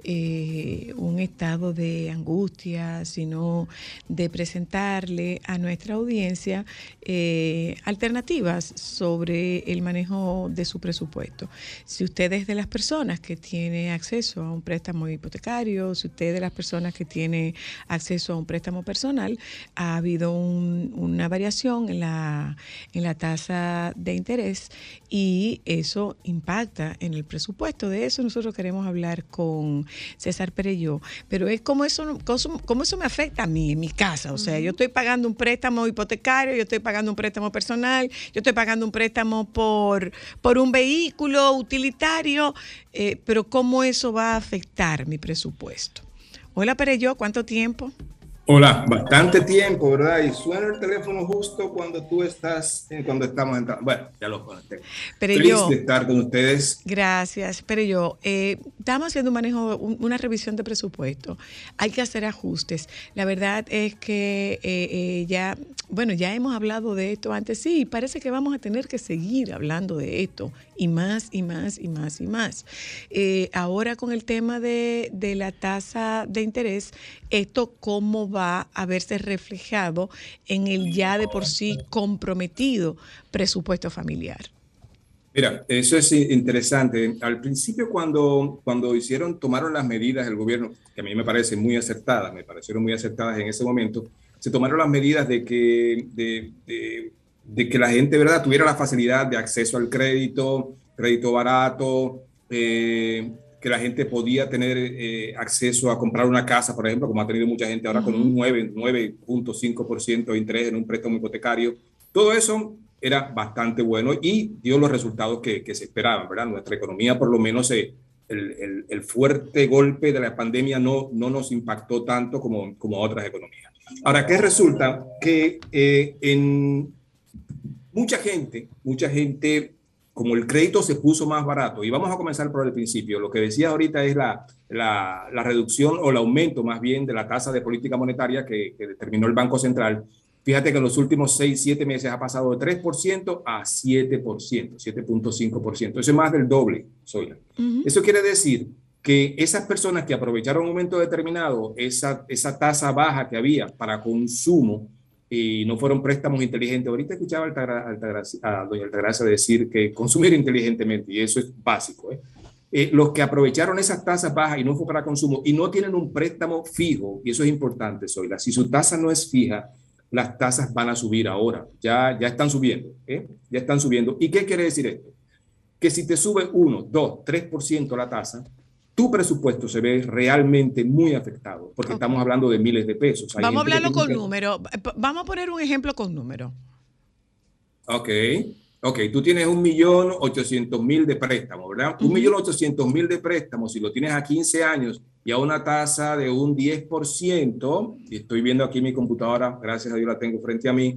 eh, un estado de angustia, sino de presentarle a nuestra audiencia eh, alternativas sobre el manejo de su presupuesto. Si usted es de las personas que tiene acceso a un préstamo hipotecario, si usted es de las personas que tiene acceso a un préstamo personal, ha habido un- una variación en la, en la tasa de interés y eso impacta en el presupuesto. De eso nosotros queremos hablar con César Pereyó, pero es como eso, cómo eso me afecta a mí, en mi casa. O sea, yo estoy pagando un préstamo hipotecario, yo estoy pagando un préstamo personal, yo estoy pagando un préstamo por, por un vehículo utilitario, eh, pero cómo eso va a afectar mi presupuesto. Hola Pereyó, ¿cuánto tiempo? Hola, bastante tiempo, ¿verdad? Y suena el teléfono justo cuando tú estás, eh, cuando estamos entrando. Bueno, ya lo conecté. Pero Feliz yo- de estar con ustedes. Gracias, pero yo, eh, estamos haciendo un manejo, un- una revisión de presupuesto. Hay que hacer ajustes. La verdad es que eh, eh, ya, bueno, ya hemos hablado de esto antes, sí, y parece que vamos a tener que seguir hablando de esto, y más, y más, y más, y más. Eh, ahora con el tema de, de la tasa de interés, esto cómo va a verse reflejado en el ya de por sí comprometido presupuesto familiar. Mira, eso es interesante. Al principio, cuando, cuando hicieron, tomaron las medidas del gobierno, que a mí me parecen muy acertadas, me parecieron muy acertadas en ese momento, se tomaron las medidas de que, de que la gente, ¿verdad?, tuviera la facilidad de acceso al crédito, crédito barato, eh, que la gente podía tener eh, acceso a comprar una casa, por ejemplo, como ha tenido mucha gente ahora con un 9, 9.5% de interés en un préstamo hipotecario. Todo eso era bastante bueno y dio los resultados que, que se esperaban, ¿verdad? Nuestra economía, por lo menos, eh, el, el- el fuerte golpe de la pandemia no, no nos impactó tanto como, como otras economías. Ahora, ¿qué resulta? Que eh, en mucha gente, mucha gente, como el crédito se puso más barato, y vamos a comenzar por el principio, lo que decía ahorita es la, la, la reducción o el aumento más bien de la tasa de política monetaria que, que determinó el Banco Central. Fíjate que en los últimos 6, 7 meses ha pasado de 3% a 7%, 7.5%. Eso es más del doble, Zoila. Eso quiere decir que esas personas que aprovecharon un momento determinado esa, esa tasa baja que había para consumo y no fueron préstamos inteligentes. Ahorita escuchaba a, Altagra- Altagracia- doña Altagracia decir que consumir inteligentemente, y eso es básico. ¿eh? Eh, los que aprovecharon esas tasas bajas y no fue para consumo y no tienen un préstamo fijo, y eso es importante, Zoila, si su tasa no es fija, las tasas van a subir ahora, ya, ya están subiendo, ¿eh? ya están subiendo. ¿Y qué quiere decir esto? Que si te sube 1, 2, 3% la tasa, tu presupuesto se ve realmente muy afectado, porque estamos hablando de miles de pesos. Hay Vamos a hablarlo con números. Vamos a poner un ejemplo con números. Ok, ok, tú tienes un millón ochocientos mil de préstamos, ¿verdad? Un millón ochocientos mil de préstamos, si lo tienes a 15 años y a una tasa de un 10%, y estoy viendo aquí mi computadora, gracias a Dios la tengo frente a mí,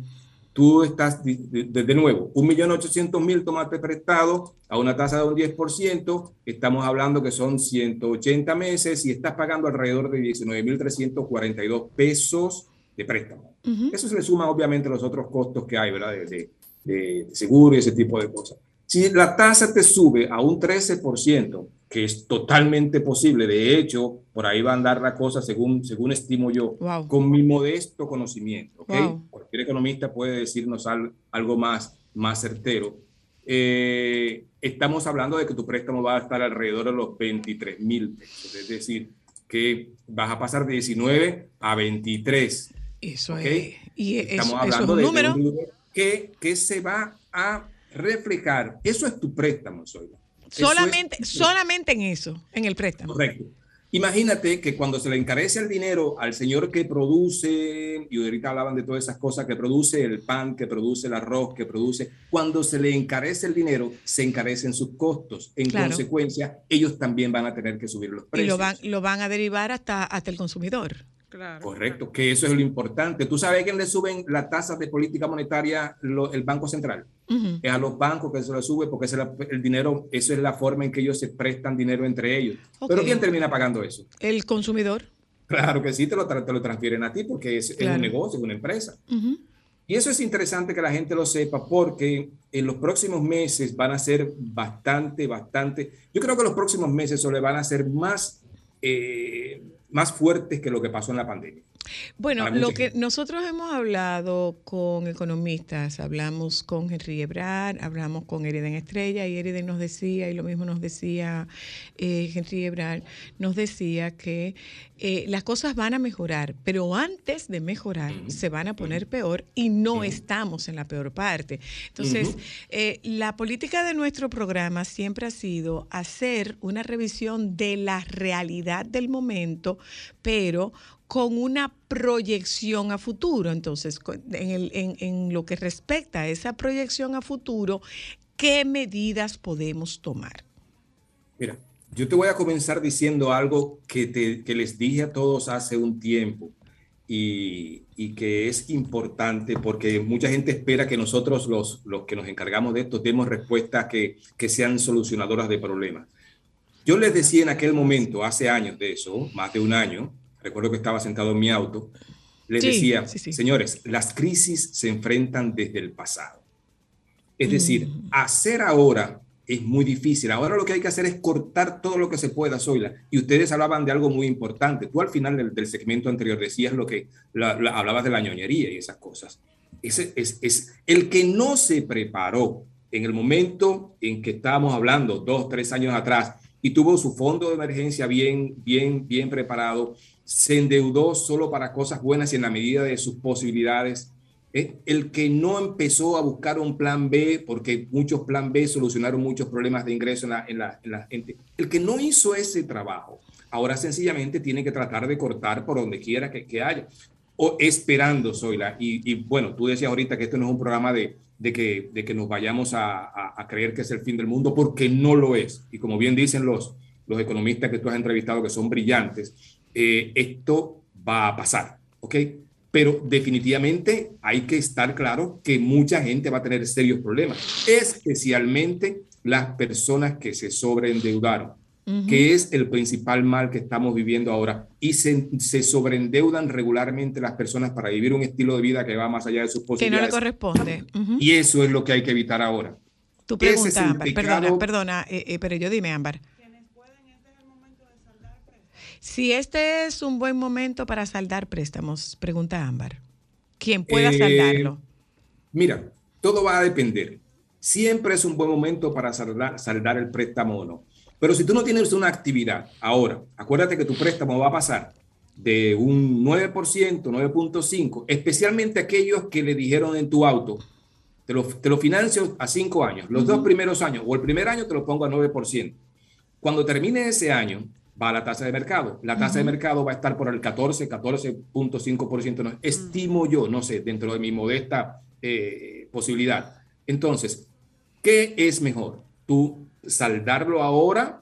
tú estás, de, de- de nuevo, 1.800.000 tomaste prestado a una tasa de un 10%, estamos hablando que son 180 meses y estás pagando alrededor de 19.342 pesos de préstamo. Eso se le suma obviamente los otros costos que hay, ¿verdad? De, de- de seguro y ese tipo de cosas. Si la tasa te sube a un 13%, que es totalmente posible, de hecho, por ahí va a andar la cosa según, según estimo yo, Wow. con mi modesto conocimiento, ¿ok? Wow. Cualquier economista puede decirnos al- algo más, más certero. Eh, estamos hablando de que tu préstamo va a estar alrededor de los 23 mil pesos, es decir, que vas a pasar de 19 a 23. Eso ¿ok? es. Y eso- Estamos eso es hablando un de, de número. un número que, que se va a reflejar. Eso es tu préstamo, Zoila. Es Solamente, solamente en eso, en el préstamo. Correcto. Imagínate que cuando se le encarece el dinero al señor que produce, y ahorita hablaban de todas esas cosas, que produce el pan, que produce el arroz, que produce, cuando se le encarece el dinero, se encarecen sus costos. En Claro. consecuencia, ellos también van a tener que subir los Y precios. lo van, lo van a derivar hasta, hasta el consumidor. Correcto, que eso es lo importante. ¿Tú sabes a quién le suben las tasas de política monetaria lo- el Banco Central? Es a los bancos que se lo sube porque ese es la- el dinero, eso es la forma en que ellos se prestan dinero entre ellos. Pero. ¿quién termina pagando eso? El consumidor. Claro que sí, te lo, te lo transfieren a ti porque es, un negocio, es una empresa. Y eso es interesante que la gente lo sepa porque en los próximos meses van a ser bastante, bastante, yo creo que los próximos meses solo van a ser más, eh, más fuertes que lo que pasó en la pandemia. Bueno, lo que nosotros hemos hablado con economistas, hablamos con Henry Ebrard, hablamos con Eriden Estrella y Eriden nos decía, y lo mismo nos decía eh, Henry Ebrard, nos decía que eh, las cosas van a mejorar, pero antes de mejorar se van a poner peor y no estamos en la peor parte. Entonces, eh, la política de nuestro programa siempre ha sido hacer una revisión de la realidad del momento, pero con una proyección a futuro. Entonces, en, lo que respecta a esa proyección a futuro, ¿qué medidas podemos tomar? Mira, yo te voy a comenzar diciendo algo que, les dije a todos hace un tiempo y, que es importante porque mucha gente espera que nosotros, los, los que nos encargamos de esto, demos respuestas que, que sean solucionadoras de problemas. Yo les decía en aquel momento, hace años de eso, más de un año, recuerdo que estaba sentado en mi auto, les Sí, decía, sí, sí. señores, las crisis se enfrentan desde el pasado. Es decir, hacer ahora es muy difícil. Ahora lo que hay que hacer es cortar todo lo que se pueda, Zoila. Y ustedes hablaban de algo muy importante. Tú al final del, del segmento anterior decías lo que la- la- hablabas de la ñoñería y esas cosas. Ese es, es el que no se preparó en el momento en que estábamos hablando, dos, tres años atrás, y tuvo su fondo de emergencia bien, bien, bien preparado, se endeudó solo para cosas buenas y en la medida de sus posibilidades. ¿eh? El que no empezó a buscar un plan B, porque muchos plan B solucionaron muchos problemas de ingreso en la, en la, en la gente. El que no hizo ese trabajo, ahora sencillamente tiene que tratar de cortar por donde quiera que, que haya. O esperando, Zoila. Y, bueno, tú decías ahorita que esto no es un programa de, de, que, de que nos vayamos a, a- a creer que es el fin del mundo, porque no lo es. Y como bien dicen los, los economistas que tú has entrevistado, que son brillantes, eh, esto va a pasar, ¿ok? Pero definitivamente hay que estar claro que mucha gente va a tener serios problemas, especialmente las personas que se sobreendeudaron, Ujú. que es el principal mal que estamos viviendo ahora. Y se, se sobreendeudan regularmente las personas para vivir un estilo de vida que va más allá de sus Que no le posibilidades. corresponde. Ujú. Y eso es lo que hay que evitar ahora. Tu pregunta, Ámbar. Perdona, perdona, eh, eh, pero yo dime, Ámbar. Si este es un buen momento para saldar préstamos, pregunta Ámbar. ¿Quién pueda Eh, saldarlo? Mira, todo va a depender. Siempre es un buen momento para saldar, saldar el préstamo o no. Pero si tú no tienes una actividad ahora, acuérdate que tu préstamo va a pasar de un 9%, 9.5%, especialmente aquellos que le dijeron en tu auto, te lo, te lo financio a cinco años, los dos primeros años, o el primer año te lo pongo a 9%. Cuando termine ese año, va a la tasa de mercado. La tasa de mercado va a estar por el 14, 14.5%, no, estimo yo, no sé, dentro de mi modesta eh, posibilidad. Entonces, ¿qué es mejor? ¿Tú saldarlo ahora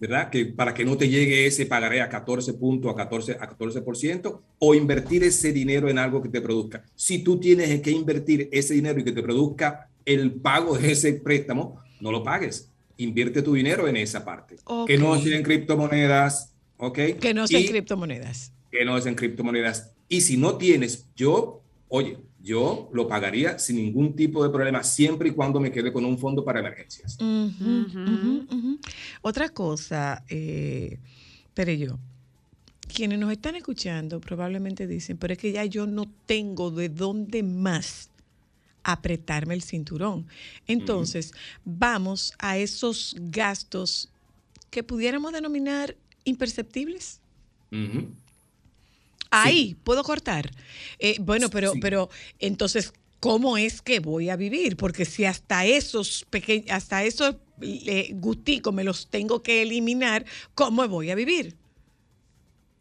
¿verdad? Que para que no te llegue ese pagaré a 14 puntos, a 14, a 14%, o invertir ese dinero en algo que te produzca. Si tú tienes que invertir ese dinero y que te produzca el pago de ese préstamo, no lo pagues. Invierte tu dinero en esa parte. Que no sea en criptomonedas, ¿ok? Que no sea en Y- criptomonedas. que no es en criptomonedas. Y si no tienes, yo, oye, yo lo pagaría sin ningún tipo de problema, siempre y cuando me quede con un fondo para emergencias. Otra cosa, eh, pero yo, quienes nos están escuchando probablemente dicen, pero es que ya yo no tengo de dónde más apretarme el cinturón. Entonces, vamos a esos gastos que pudiéramos denominar imperceptibles. Ahí puedo cortar. Eh, bueno, pero, pero entonces, ¿cómo es que voy a vivir? Porque si hasta esos pequeños, hasta esos eh, gusticos me los tengo que eliminar, ¿cómo voy a vivir?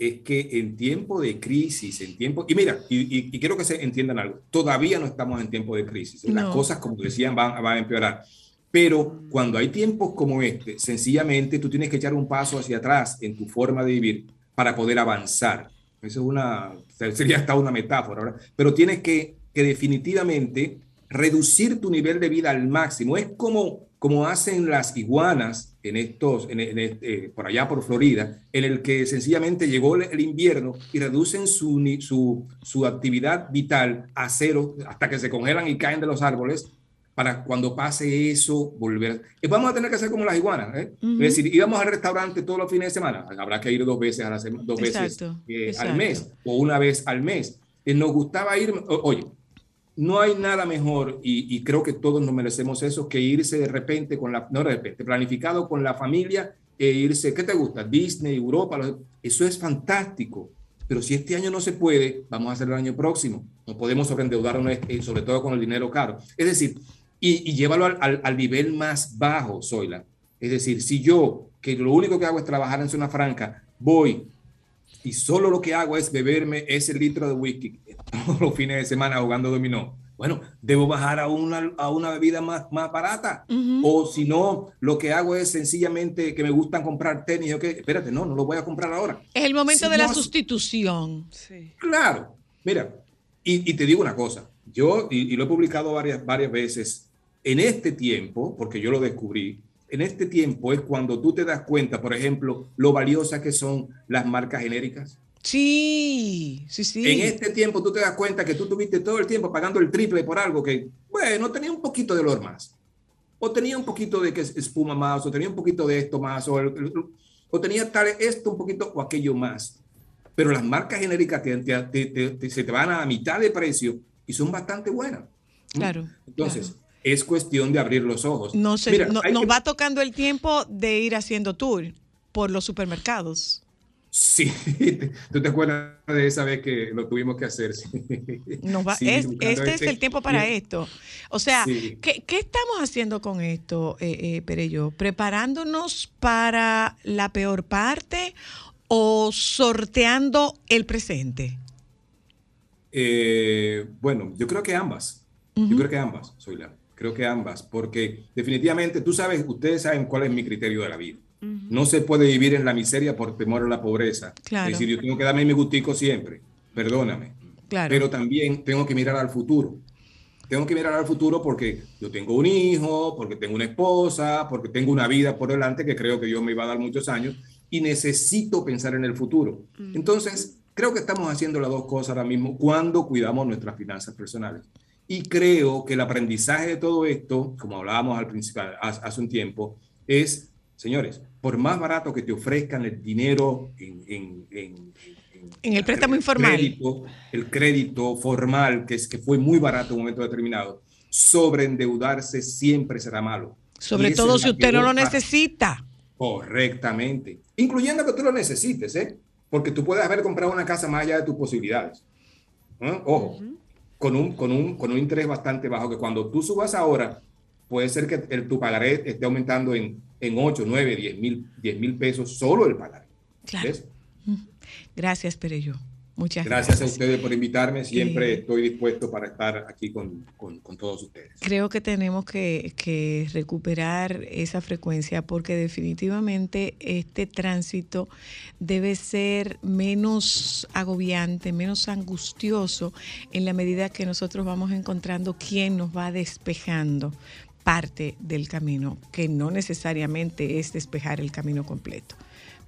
Es que en tiempo de crisis, en tiempo, y mira, y, y- y quiero que se entiendan algo, todavía no estamos en tiempo de crisis, las No. cosas, como decían, van, van a empeorar. Pero cuando hay tiempos como este, sencillamente tú tienes que echar un paso hacia atrás en tu forma de vivir para poder avanzar. Eso es una, sería hasta una metáfora, ¿verdad? Pero tienes que, que definitivamente reducir tu nivel de vida al máximo. Es como, como hacen las iguanas en estos, en, en eh, por allá por Florida, en el que sencillamente llegó el, invierno y reducen su, su, su actividad vital a cero hasta que se congelan y caen de los árboles para cuando pase eso volver. Eh, Vamos a tener que hacer como las iguanas, ¿eh? Ujú. Es decir, íbamos al restaurante todos los fines de semana, habrá que ir dos veces, a la sema- dos veces eh, al mes o una vez al mes. Eh, nos gustaba ir, oye, no hay nada mejor y, creo que todos nos merecemos eso que irse de repente con la, no de repente, planificado con la familia e irse, ¿qué te gusta? Disney, Europa, eso es fantástico. Pero si este año no se puede, vamos a hacerlo el año próximo. No podemos sobreendeudarnos, eh, sobre todo con el dinero caro. Es decir, y, y llévalo al, al- al nivel más bajo, Zoila. Es decir, si yo, que lo único que hago es trabajar en zona franca, voy y solo lo que hago es beberme ese litro de whisky todos los fines de semana jugando dominó. Bueno, debo bajar a una, a una bebida más, más barata. O si no, lo que hago es sencillamente que me gustan comprar tenis. Ok, espérate, no, no lo voy a comprar ahora. Es el momento Si de la sustitución. Claro. Mira, y, y te digo una cosa. Yo, y, y lo he publicado varias, varias veces, en este tiempo, porque yo lo descubrí, en este tiempo es cuando tú te das cuenta, por ejemplo, lo valiosas que son las marcas genéricas. Sí, sí, sí. En este tiempo tú te das cuenta que tú tuviste todo el tiempo pagando el triple por algo que, bueno, tenía un poquito de olor más. O tenía un poquito de que es- espuma más, o tenía un poquito de esto más, o, o tenía tal esto un poquito o aquello más. Pero las marcas genéricas te- te- te- te- te- se te van a mitad de precio y son bastante buenas. Claro. Entonces, es cuestión de abrir los ojos. No sé, Mira, no- hay nos que- va tocando el tiempo de ir haciendo tour por los supermercados. Sí, tú te acuerdas de esa vez que lo tuvimos que hacer. Sí. Nos va- Sí, es- este es el tiempo para esto. O sea, Sí. ¿qué, qué estamos haciendo con esto, eh, eh, Perello? ¿Preparándonos para la peor parte o sorteando el presente? Eh, bueno, yo creo que ambas. Yo creo que ambas, Zoila. Creo que ambas, porque definitivamente tú sabes, ustedes saben cuál es mi criterio de la vida. No se puede vivir en la miseria por temor a la pobreza. Claro. Es decir, yo tengo que darme mi gustico siempre. Perdóname. Claro. Pero también tengo que mirar al futuro. Tengo que mirar al futuro porque yo tengo un hijo, porque tengo una esposa, porque tengo una vida por delante que creo que Dios me va a dar muchos años y necesito pensar en el futuro. Entonces, creo que estamos haciendo las dos cosas ahora mismo cuando cuidamos nuestras finanzas personales. Y creo que el aprendizaje de todo esto, como hablábamos al principio, hace un tiempo, es, señores, por más barato que te ofrezcan el dinero en, en- en- En el préstamo informal. crédito, el crédito formal, que, es, que fue muy barato en un momento determinado, sobreendeudarse siempre será malo. Sobre todo si usted no lo necesita. Correctamente. Incluyendo que tú lo necesites, ¿eh? Porque tú puedes haber comprado una casa más allá de tus posibilidades. ¿eh? Ojo, con, un, con, un, con un interés bastante bajo, que cuando tú subas ahora, puede ser que el, tu pagaré esté aumentando en, en 8, 9, 10 mil 10 mil pesos solo el pagaré. Claro. ¿Ves? Gracias, Perello. Muchas gracias. gracias. a ustedes por invitarme. Siempre Eh, estoy dispuesto para estar aquí con, con- con todos ustedes. Creo que tenemos que, que recuperar esa frecuencia porque definitivamente este tránsito debe ser menos agobiante, menos angustioso en la medida que nosotros vamos encontrando quién nos va despejando parte del camino, que no necesariamente es despejar el camino completo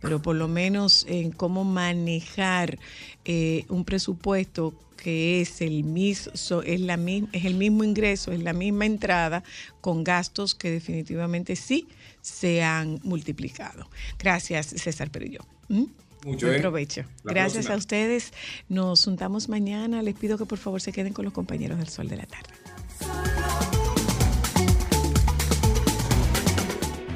pero por lo menos en cómo manejar eh, un presupuesto que es el mismo, es, la, es el mismo ingreso, es la misma entrada, con gastos que definitivamente sí se han multiplicado. Gracias, César Perillo. ¿Mm? Mucho, Buen provecho. Gracias próxima. a ustedes. Nos juntamos mañana. Les pido que por favor se queden con los compañeros del Sol de la Tarde.